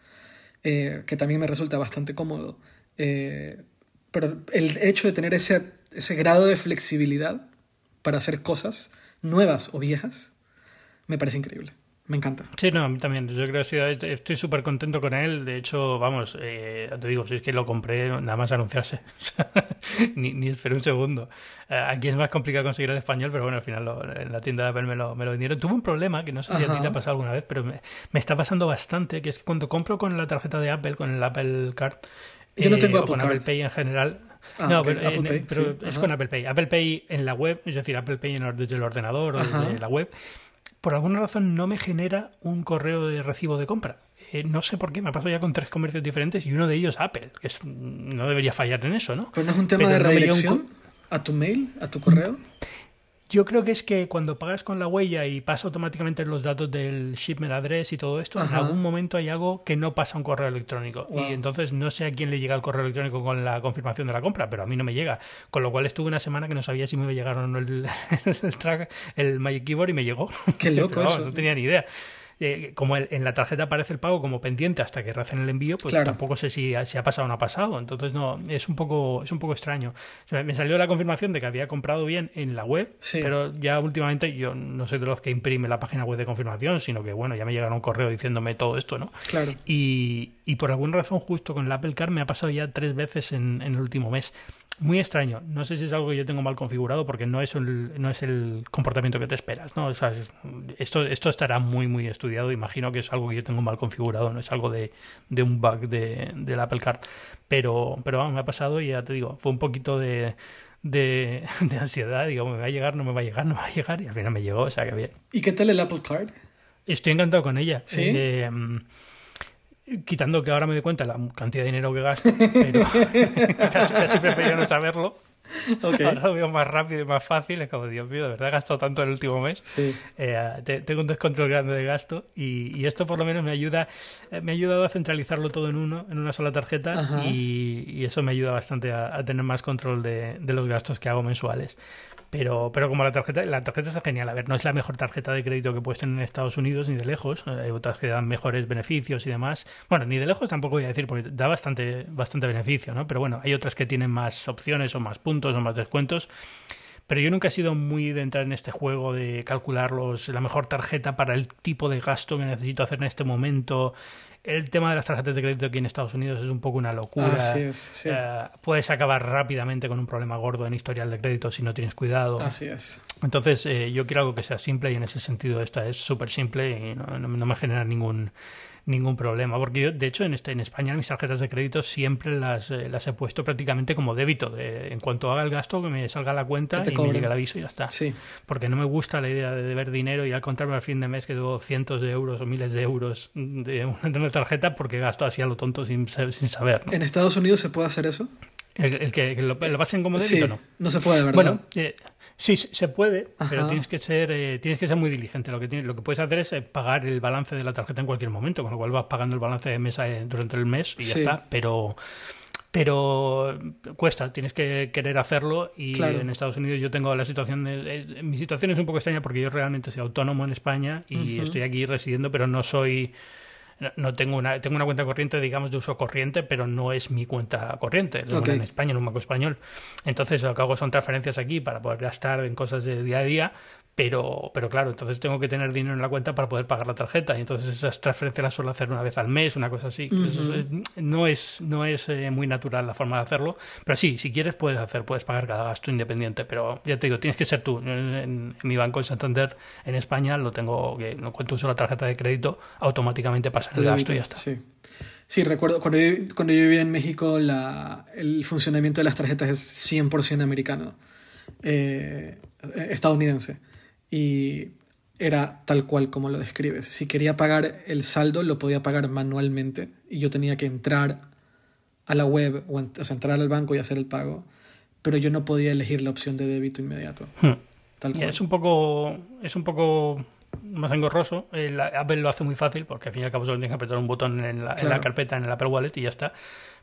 eh, que también me resulta bastante cómodo. Eh, pero el hecho de tener ese, ese grado de flexibilidad para hacer cosas nuevas o viejas me parece increíble. Me encanta. Sí, no, a mí también. Yo creo que estoy súper contento con él. De hecho, vamos, eh, te digo, si es que lo compré nada más anunciarse. [laughs] ni, ni esperé un segundo. Eh, aquí es más complicado conseguir el español, pero bueno, al final en la tienda de Apple me lo, me lo vendieron. Tuve un problema que no sé si a ti te ha pasado alguna vez, pero me, está pasando bastante, que es que cuando compro con la tarjeta de Apple, con el Apple Card, Yo no tengo eh, con Apple Pay en general, ah, no, pero, es con Apple Pay. Apple Pay en la web, es decir, Apple Pay desde el ordenador o desde la web por alguna razón no me genera un correo de recibo de compra. Eh, no sé por qué, me ha pasado ya con tres comercios diferentes y uno de ellos Apple, que no debería fallar en eso, ¿no? ¿Pero no es un tema de redirección a tu mail, a tu correo? Yo creo que es que cuando pagas con la huella y pasa automáticamente los datos del shipment address y todo esto, en algún momento hay algo que no pasa un correo electrónico. Y entonces no sé a quién le llega el correo electrónico con la confirmación de la compra, pero a mí no me llega. Con lo cual estuve una semana que no sabía si me iba a llegar o no el, [laughs] el, track, el Magic Keyboard y me llegó. Qué loco [laughs] eso. No tenía ni idea. Eh, como en la tarjeta aparece el pago como pendiente hasta que recién el envío, pues tampoco sé si, ha pasado o no ha pasado. Entonces, no, es un poco, es un poco extraño. me salió la confirmación de que había comprado bien en la web, pero ya últimamente yo no soy de los que imprime la página web de confirmación, sino que bueno, ya me llegaron un correo diciéndome todo esto, ¿no? Claro. Y, y por alguna razón, justo con el Apple Car me ha pasado ya tres veces en, en el último mes muy extraño. No sé si es algo que yo tengo mal configurado porque no es el, no es el comportamiento que te esperas. ¿no? esto, esto estará muy, muy estudiado. Imagino que es algo que yo tengo mal configurado, no es algo de, de un bug de, del Apple Card. Pero, pero vamos, me ha pasado y ya te digo, fue un poquito de, de, [laughs] ansiedad. Digo, me va a llegar, no me va a llegar, no me va a llegar. Y al final me llegó, o sea que bien. ¿Y qué tal el Apple Card? Estoy encantado con ella. ¿Sí? Eh, Quitando que ahora me doy cuenta la cantidad de dinero que gasto, pero [laughs] casi, prefiero no saberlo. Ahora lo veo más rápido y más fácil. Es como, Dios mío, de verdad he gastado tanto el último mes. Eh, tengo un descontrol grande de gasto y, esto por lo menos me ayuda eh, me ha ayudado a centralizarlo todo en uno, en una sola tarjeta y, eso me ayuda bastante a, tener más control de, de, los gastos que hago mensuales. Pero, pero como la tarjeta, la tarjeta está genial. A ver, no es la mejor tarjeta de crédito que puedes tener en Estados Unidos, ni de lejos. Hay otras que dan mejores beneficios y demás. Bueno, ni de lejos tampoco voy a decir, porque da bastante, bastante beneficio, ¿no? Pero bueno, hay otras que tienen más opciones o más puntos o más descuentos. Pero yo nunca he sido muy de entrar en este juego de calcular los, la mejor tarjeta para el tipo de gasto que necesito hacer en este momento el tema de las tarjetas de crédito aquí en Estados Unidos es un poco una locura. Eh, puedes acabar rápidamente con un problema gordo en historial de crédito si no tienes cuidado. Así es. Entonces, eh, yo quiero algo que sea simple y en ese sentido esta es súper simple y no, me genera ningún ningún problema. Porque yo, de hecho, en, este, en España mis tarjetas de crédito siempre las, eh, las he puesto prácticamente como débito. De, en cuanto haga el gasto, que me salga la cuenta y me llegue el aviso y ya está. Sí. Porque no me gusta la idea de deber dinero y al contarme al fin de mes que debo cientos de euros o miles de euros de una, tarjeta porque gasto así a lo tonto sin, sin saber. ¿En Estados Unidos se puede hacer eso? ¿El, que, lo, pasen como débito no? No se puede, ¿verdad? Bueno, eh, Sí, se puede, pero tienes que ser eh, tienes que ser muy diligente. Lo que tienes, lo que puedes hacer es eh, pagar el balance de la tarjeta en cualquier momento, con lo cual vas pagando el balance de mesa eh, durante el mes y ya está. Pero pero cuesta, tienes que querer hacerlo y en Estados Unidos yo tengo la situación de, mi situación es un poco extraña porque yo realmente soy autónomo en España y estoy aquí residiendo, pero no soy no tengo una tengo una cuenta corriente digamos de uso corriente pero no es mi cuenta corriente en España en un banco español. Entonces lo que hago son transferencias aquí para poder gastar en cosas de día a día pero, pero claro, entonces tengo que tener dinero en la cuenta para poder pagar la tarjeta. Y entonces esas transferencias las suelo hacer una vez al mes, una cosa así. no es, no es eh, muy natural la forma de hacerlo. Pero sí, si quieres puedes hacer, puedes pagar cada gasto independiente. Pero ya te digo, tienes que ser tú. En, mi banco en Santander, en España, lo tengo que, no cuento uso la tarjeta de crédito, automáticamente pasa el gasto y ya está. Sí. Sí, recuerdo, cuando yo, cuando yo vivía en México, la, el funcionamiento de las tarjetas es 100% americano, eh, estadounidense y era tal cual como lo describes. Si quería pagar el saldo, lo podía pagar manualmente y yo tenía que entrar a la web o, sea, entrar al banco y hacer el pago, pero yo no podía elegir la opción de débito inmediato. Hmm. Es un poco es un poco más engorroso. Apple lo hace muy fácil porque al fin y al cabo solo tienes que apretar un botón en la, en la carpeta, en el Apple Wallet y ya está.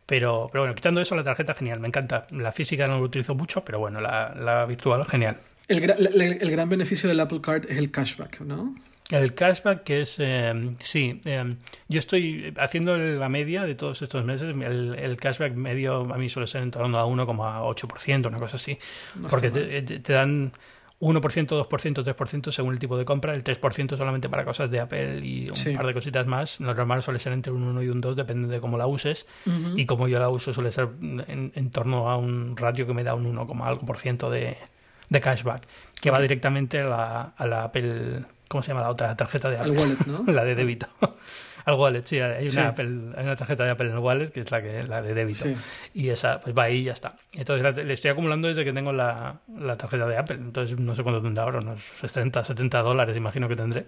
Pero, pero bueno, quitando eso, la tarjeta genial, me encanta. La física no lo utilizo mucho, pero bueno, la, la virtual genial. El, gran beneficio del Apple Card es el cashback, ¿no? El cashback que es, eh, sí, eh, yo estoy haciendo la media de todos estos meses, el, cashback medio a mí suele ser en torno a 1,8%, una cosa así, porque te, dan 1%, 2%, 3% según el tipo de compra, el 3% solamente para cosas de Apple y un par de cositas más. Lo normal suele ser entre un 1 y un 2, depende de cómo la uses. Y como yo la uso, suele ser en, en, torno a un ratio que me da un 1, algo por ciento de, de cashback, que va directamente a la, a la Apple, ¿cómo se llama la otra tarjeta de Apple? Al wallet, ¿no? [laughs] la de débito. [laughs] Al wallet, sí, hay una, Apple, hay una tarjeta de Apple en el wallet que es la que la de débito. Y esa, pues va ahí y ya está. Entonces le estoy acumulando desde que tengo la, la tarjeta de Apple. Entonces no sé cuánto tendrá ahora, unos 60, 70 dólares imagino que tendré.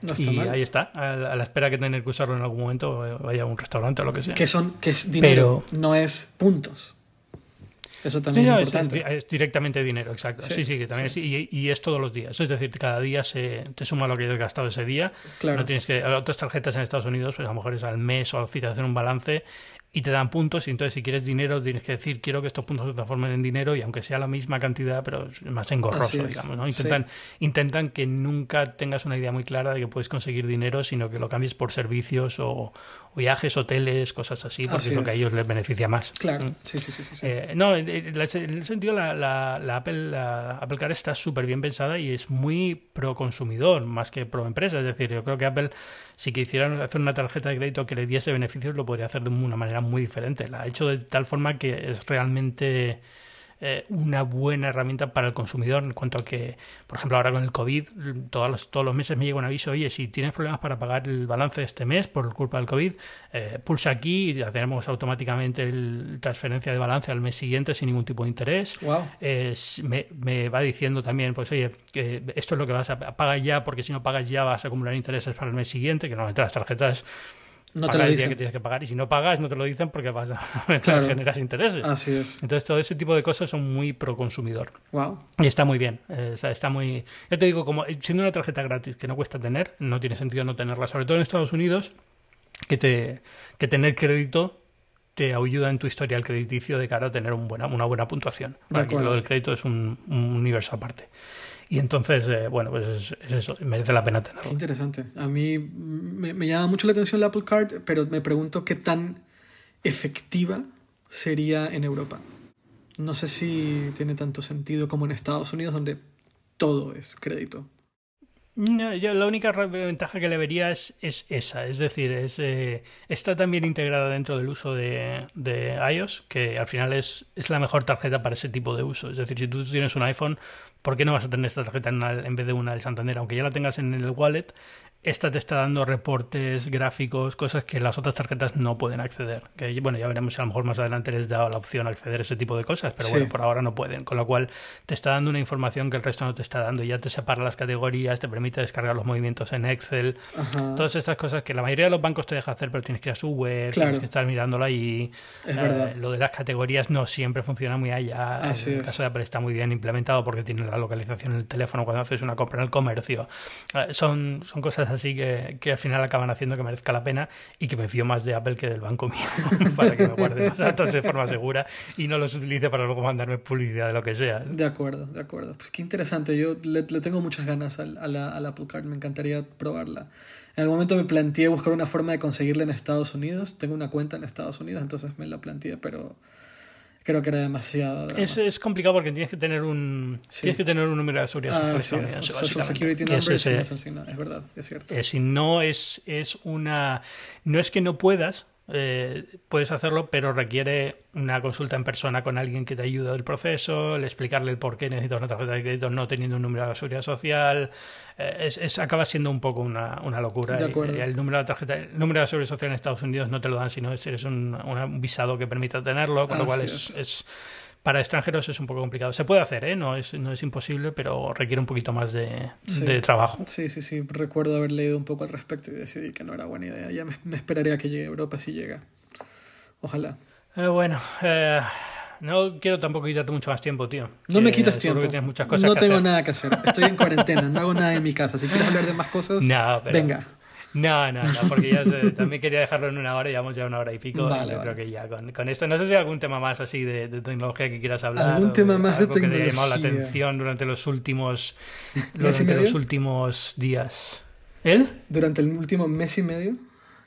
No y ahí está, a la, espera que tener que usarlo en algún momento, vaya a un restaurante o lo que sea. Que son, que es dinero, no es puntos. Eso también es importante. Es, directamente dinero, exacto. Sí, sí, que también Es, y, es todos los días. Es decir, cada día se te suma lo que hayas gastado ese día. Claro. No tienes que. Otras tarjetas en Estados Unidos, pues a lo mejor es al mes o si te hacen un balance y te dan puntos y entonces si quieres dinero tienes que decir quiero que estos puntos se transformen en dinero y aunque sea la misma cantidad pero es más engorroso digamos ¿no? intentan intentan que nunca tengas una idea muy clara de que puedes conseguir dinero sino que lo cambies por servicios o, viajes hoteles cosas así porque es lo que a ellos les beneficia más claro. ¿Mm? sí sí sí, sí, eh, no en el sentido la, la, Apple la Apple Car está súper bien pensada y es muy pro consumidor más que pro empresa. Es decir yo creo que Apple si quisieran hacer una tarjeta de crédito que le diese beneficios lo podría hacer de una manera muy diferente. La ha hecho de tal forma que es realmente eh, una buena herramienta para el consumidor en cuanto a que, por ejemplo, ahora con el COVID, todos los, todos los meses me llega un aviso, oye, si tienes problemas para pagar el balance de este mes por culpa del COVID, eh, pulsa aquí y hacemos automáticamente la transferencia de balance al mes siguiente sin ningún tipo de interés. me, me, va diciendo también, pues oye, que esto es lo que vas a pagar ya, porque si no pagas ya vas a acumular intereses para el mes siguiente, que normalmente las tarjetas no te lo dicen. que tienes que pagar. Y si no pagas, no te lo dicen porque vas a [laughs] generar intereses. Así es. Entonces, todo ese tipo de cosas son muy pro consumidor. Wow. Y está muy bien. Eh, está muy. Ya te digo, como siendo una tarjeta gratis que no cuesta tener, no tiene sentido no tenerla. Sobre todo en Estados Unidos, que, te, que tener crédito te ayuda en tu historial crediticio de cara a tener un buena, una buena puntuación. Aquí lo del crédito es un, un universo aparte. Y entonces, eh, bueno, pues es, eso, merece la pena tenerlo. Qué interesante. A mí me, llama mucho la atención la Apple Card, pero me pregunto qué tan efectiva sería en Europa. No sé si tiene tanto sentido como en Estados Unidos, donde todo es crédito. No, yo la única ventaja que le vería es, es esa, es decir, es, eh, está también integrada dentro del uso de, de, iOS, que al final es, es la mejor tarjeta para ese tipo de uso. Es decir, si tú tienes un iPhone, ¿por qué no vas a tener esta tarjeta en, en vez de una del Santander? Aunque ya la tengas en el wallet, esta te está dando reportes, gráficos, cosas que las otras tarjetas no pueden acceder. Que bueno, ya veremos si a lo mejor más adelante les da la opción a acceder a ese tipo de cosas, pero bueno, por ahora no pueden. Con lo cual te está dando una información que el resto no te está dando. Ya te separa las categorías, te permite descargar los movimientos en Excel, todas estas cosas que la mayoría de los bancos te deja hacer, pero tienes que ir a su web, tienes que estar mirándolo ahí. Eh, lo de las categorías no siempre funciona muy allá. en el caso de Apple está muy bien implementado porque tiene la localización en el teléfono cuando haces una compra en el comercio. Eh, son, son cosas así que, que, al final acaban haciendo que merezca la pena y que me fío más de Apple que del banco mío [laughs] para que me guarde los datos de forma segura y no los utilice para luego mandarme publicidad de lo que sea. De acuerdo, de acuerdo. Pues qué interesante. Yo le, le tengo muchas ganas a, la, a la Apple Card. Me encantaría probarla. En algún momento me planteé buscar una forma de conseguirla en Estados Unidos. Tengo una cuenta en Estados Unidos, entonces me la planteé, pero creo que era demasiado. Es, es, complicado porque tienes que tener un tienes que tener un número de seguridad ah, social. Sí, Social Security Number es, es, verdad, es cierto. si no es, es una no es que no puedas, eh, puedes hacerlo, pero requiere una consulta en persona con alguien que te ayude del proceso, el explicarle el por qué necesitas una tarjeta de crédito no teniendo un número de seguridad social. Eh, es, acaba siendo un poco una, una locura. el, número de tarjeta, el número de seguridad social en Estados Unidos no te lo dan si no eres un, un visado que permita tenerlo, con lo cual es para extranjeros es un poco complicado. Se puede hacer, ¿eh? no, es, no es imposible, pero requiere un poquito más de, trabajo. Sí, sí, sí. Recuerdo haber leído un poco al respecto y decidí que no era buena idea. Ya me, me esperaría que llegue a Europa si llega. Ojalá. Eh, bueno, eh, no quiero tampoco quitarte mucho más tiempo, tío. No me quitas tiempo. no tengo nada que hacer. Estoy en cuarentena, no hago nada en mi casa. Si quieres hablar de más cosas, [laughs] venga. No, no, no, porque ya también quería dejarlo en una hora y llevamos ya una hora y pico. Vale, yo creo que ya con, con, esto, no sé si hay algún tema más así de, tecnología que quieras hablar. ¿Algún tema más de tecnología? que te llamado la atención durante los últimos, durante los últimos días. ¿Él? Durante el último mes y medio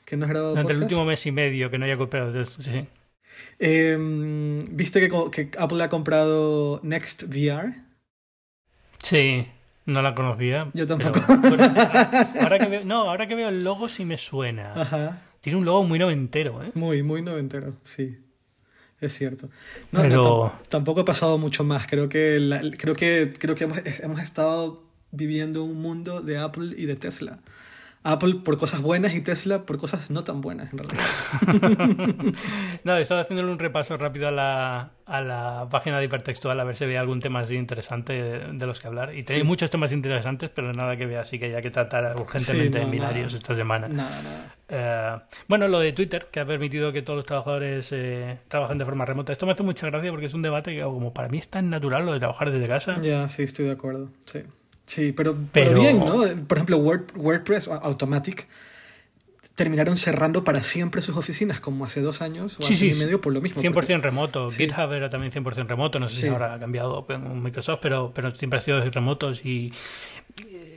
que no has grabado Durante el último mes y medio que no haya comprado, sí. Eh, ¿Viste que, que Apple ha comprado Next VR? Sí. No la conocía. Yo tampoco. ahora que veo, no, ahora que veo el logo sí me suena. Ajá. Tiene un logo muy noventero, ¿eh? Muy, muy noventero, sí. Es cierto. No, Pero... tampoco ha pasado mucho más. Creo que, creo que, creo que hemos, hemos estado viviendo un mundo de Apple y de Tesla. Apple por cosas buenas y Tesla por cosas no tan buenas, en realidad. [laughs] no, estaba haciéndole un repaso rápido a la, a la página de hipertextual a ver si veía algún tema así interesante de, los que hablar. Y tenía muchos temas interesantes, pero nada que vea así que hay que tratar urgentemente en binarios esta semana. Nada, nada. Eh, bueno, lo de Twitter, que ha permitido que todos los trabajadores eh, trabajen de forma remota. Esto me hace mucha gracia porque es un debate que como para mí es tan natural lo de trabajar desde casa. Ya, sí, estoy de acuerdo. Sí. Sí, pero, pero, bien, ¿no? Por ejemplo, WordPress o Automatic terminaron cerrando para siempre sus oficinas, como hace dos años o sí, y medio, por lo mismo. 100% remoto. GitHub era también 100% remoto. No sé si ahora ha cambiado Microsoft, pero, pero siempre ha sido remotos y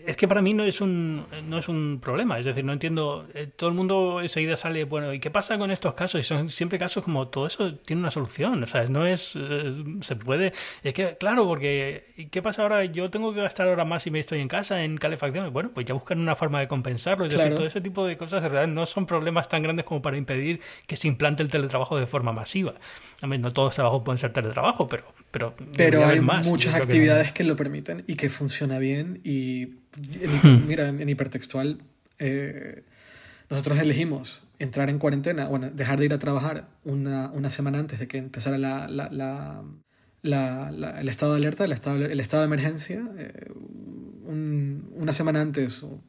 es que para mí no es un no es un problema es decir no entiendo eh, todo el mundo enseguida sale bueno y qué pasa con estos casos y son siempre casos como todo eso tiene una solución o sea no es eh, se puede es que claro porque qué pasa ahora yo tengo que gastar ahora más si me estoy en casa en calefacción bueno pues ya buscan una forma de compensarlo es decir todo ese tipo de cosas en realidad no son problemas tan grandes como para impedir que se implante el teletrabajo de forma masiva mí, no todos los trabajos pueden ser teletrabajo pero pero pero hay muchas actividades que... lo permiten y que funciona bien y Hmm. mira, en, hipertextual, eh, nosotros elegimos entrar en cuarentena, bueno, dejar de ir a trabajar una, una semana antes de que empezara la, la, la, el estado de alerta, el estado, el estado de emergencia, eh, una semana antes, o,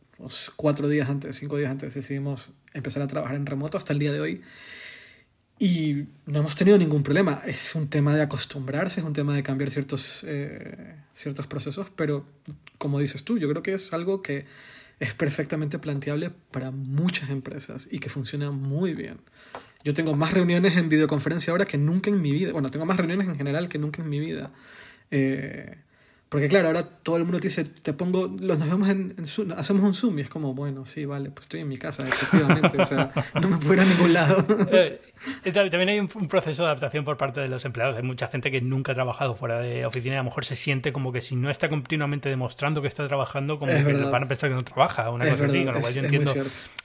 cuatro días antes, cinco días antes, decidimos empezar a trabajar en remoto hasta el día de hoy. Y no hemos tenido ningún problema. Es un tema de acostumbrarse, es un tema de cambiar ciertos, eh, ciertos procesos, pero como dices tú, yo creo que es algo que es perfectamente planteable para muchas empresas y que funciona muy bien. Yo tengo más reuniones en videoconferencia ahora que nunca en mi vida. Bueno, tengo más reuniones en general que nunca en mi vida. Eh, porque claro, ahora todo el mundo te dice, te pongo, los nos vemos en, Zoom, hacemos un Zoom y es como, bueno, sí, vale, pues estoy en mi casa, efectivamente, o sea, [laughs] no me puedo ir a ningún lado. Eh, también hay un, proceso de adaptación por parte de los empleados. Hay mucha gente que nunca ha trabajado fuera de oficina y a lo mejor se siente como que si no está continuamente demostrando que está trabajando, como que van a pensar que no trabaja, una cosa así. Con lo cual yo entiendo,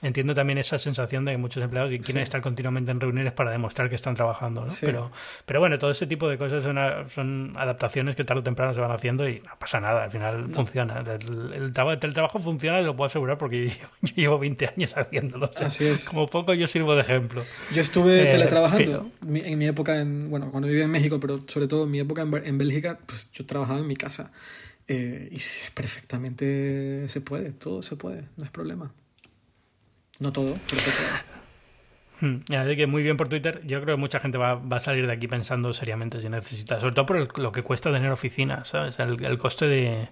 entiendo también esa sensación de que muchos empleados quieren estar continuamente en reuniones para demostrar que están trabajando. ¿no? Pero, pero bueno, todo ese tipo de cosas son, son adaptaciones que tarde o temprano se van haciendo y no pasa nada, al final funciona. El, el, trabajo funciona y lo puedo asegurar porque [laughs] yo, llevo 20 años haciéndolo. Así es. Como poco yo sirvo de ejemplo. Yo estuve eh, teletrabajando en mi época, en, bueno, cuando vivía en México, pero sobre todo en mi época en, Bélgica, pues yo trabajaba en mi casa. Eh, y perfectamente se puede, todo se puede, no es problema. No todo, pero. Hmm, así que muy bien por Twitter. Yo creo que mucha gente va, va a salir de aquí pensando seriamente si necesita, sobre todo por lo que cuesta tener oficina, ¿sabes? El, coste de,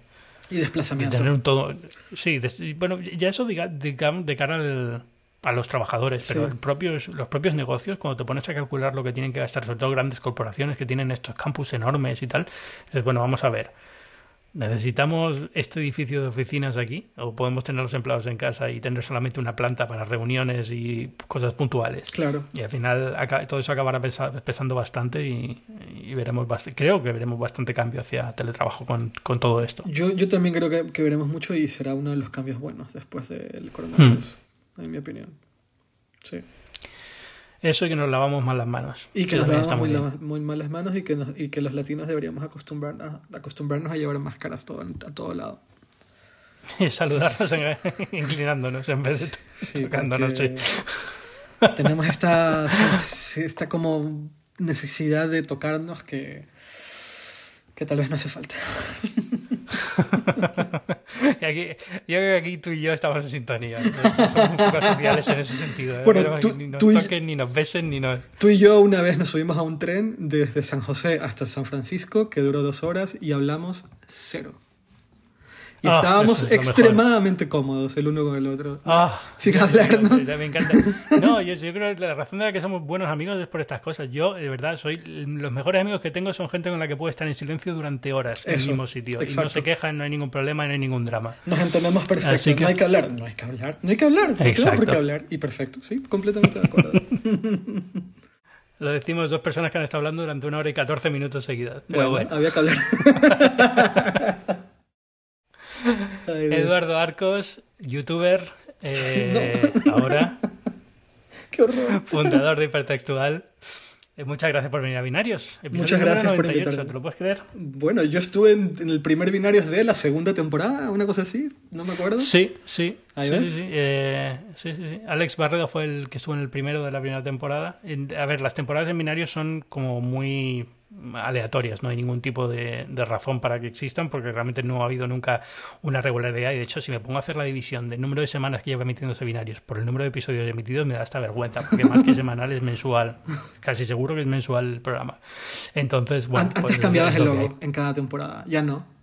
Y desplazamiento. tener un todo. Sí, bueno, ya eso de, de cara al a los trabajadores, pero el propios, los propios negocios, cuando te pones a calcular lo que tienen que gastar, sobre todo grandes corporaciones que tienen estos campus enormes y tal, dices, bueno, vamos a ver, ¿necesitamos este edificio de oficinas aquí? ¿O podemos tener los empleados en casa y tener solamente una planta para reuniones y cosas puntuales? Claro. Y al final todo eso acabará pesando bastante y, veremos creo que veremos bastante cambio hacia teletrabajo con, con todo esto. Yo, yo también creo que, que, veremos mucho y será uno de los cambios buenos después del coronavirus. Hmm en mi opinión. Sí. Eso y que nos lavamos mal las manos. Y que nos lavamos muy, mal las manos y que, y que los latinos deberíamos acostumbrarnos, acostumbrarnos a llevar máscaras todo, a todo lado. Y [laughs] saludarnos [laughs] inclinándonos en vez de [laughs] tocándonos. Tenemos esta, esta como necesidad de tocarnos que, que tal vez no hace falta. [laughs] y aquí, yo creo que aquí tú y yo estamos en sintonía. Somos un poco sociales en ese sentido. ¿eh? ni nos toquen, ni nos besen, ni nos... Tú y yo una vez nos subimos a un tren desde San José hasta San Francisco que duró dos horas y hablamos cero. Y ah, estábamos extremadamente cómodos el uno con el otro. Ah, sin hablarnos. Me encanta. No, yo, creo que la razón de la que somos buenos amigos es por estas cosas. Yo, de verdad, soy los mejores amigos que tengo son gente con la que puedo estar en silencio durante horas en el mismo sitio. Y no se quejan, no hay ningún problema, no hay ningún drama. Nos entendemos perfecto. No hay que hablar. No hay que hablar. No hay que hablar. No hay por qué hablar. Y perfecto. Sí, completamente de acuerdo. [laughs] Lo decimos dos personas que han estado hablando durante una hora y 14 minutos seguidas. Pero bueno. había que hablar. [laughs] Eduardo Arcos, youtuber, [laughs] eh, ahora. [laughs] Qué horror. Fundador de Hipertextual. Eh, muchas gracias por venir a Binarios. Muchas gracias por invitarme. ¿Te lo puedes creer? Bueno, yo estuve en, el primer Binarios de la segunda temporada, una cosa así, no me acuerdo. Sí, sí. ¿Ahí sí, ves? Eh, sí, sí, sí, Alex Barrega fue el que estuvo en el primero de la primera temporada. A ver, las temporadas en Binarios son como muy aleatorias, no hay ningún tipo de, razón para que existan porque realmente no ha habido nunca una regularidad y de hecho si me pongo a hacer la división del número de semanas que lleva emitiendo seminarios por el número de episodios emitidos me da hasta vergüenza porque más que semanal es mensual, casi seguro que es mensual el programa. Entonces, bueno. Antes pues, cambiabas el logo en cada temporada, ya no.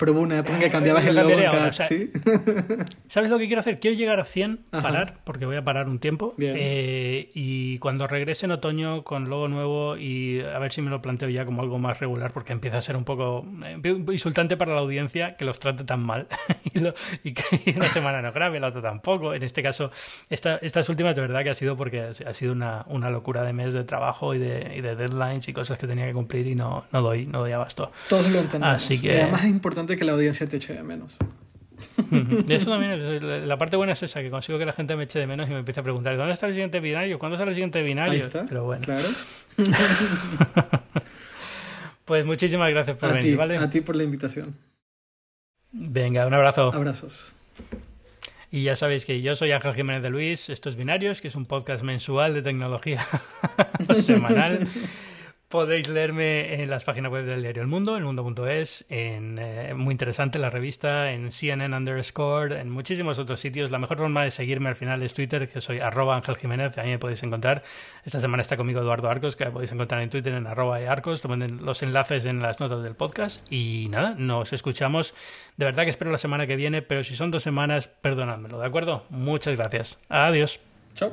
Pero hubo una época en que [laughs] cambiabas el logo cada... ¿sí? [laughs] ¿Sabes lo que quiero hacer? Quiero llegar a 100, parar, porque voy a parar un tiempo. Eh, y cuando regrese en otoño con logo nuevo y a ver si me lo planteo ya como algo más regular, porque empieza a ser un poco eh, insultante para la audiencia que los trate tan mal [laughs] y, que una semana no grabe, la otra tampoco. En este caso, esta, estas últimas de verdad que ha sido porque ha sido una, una locura de mes de trabajo y de, y de, deadlines y cosas que tenía que cumplir y no, no, doy, no doy abasto. Todos lo entendemos. Así que... además es importante que la audiencia te eche de menos. Eso también, la parte buena es esa, que consigo que la gente me eche de menos y me empiece a preguntar, ¿dónde está el siguiente binario? ¿Cuándo está el siguiente binario? Ahí está, Pero bueno. Claro. [laughs] pues muchísimas gracias por venir, ¿vale? A ti por la invitación. Venga, un abrazo. Abrazos. Y ya sabéis que yo soy Ángel Jiménez de Luis, esto es Binarios, que es un podcast mensual de tecnología [laughs] semanal. [laughs] Podéis leerme en las páginas web del diario El Mundo, elmundo.es, en eh, muy interesante la revista, en CNN underscore, en muchísimos otros sitios. La mejor forma de seguirme al final es Twitter, que soy arroba Ángel Jiménez, ahí me podéis encontrar. Esta semana está conmigo Eduardo Arcos, que podéis encontrar en Twitter en arroba arcos, tomen los enlaces en las notas del podcast. Y nada, nos escuchamos. De verdad que espero la semana que viene, pero si son dos semanas, perdonádmelo, ¿de acuerdo? Muchas gracias. Adiós. Chao.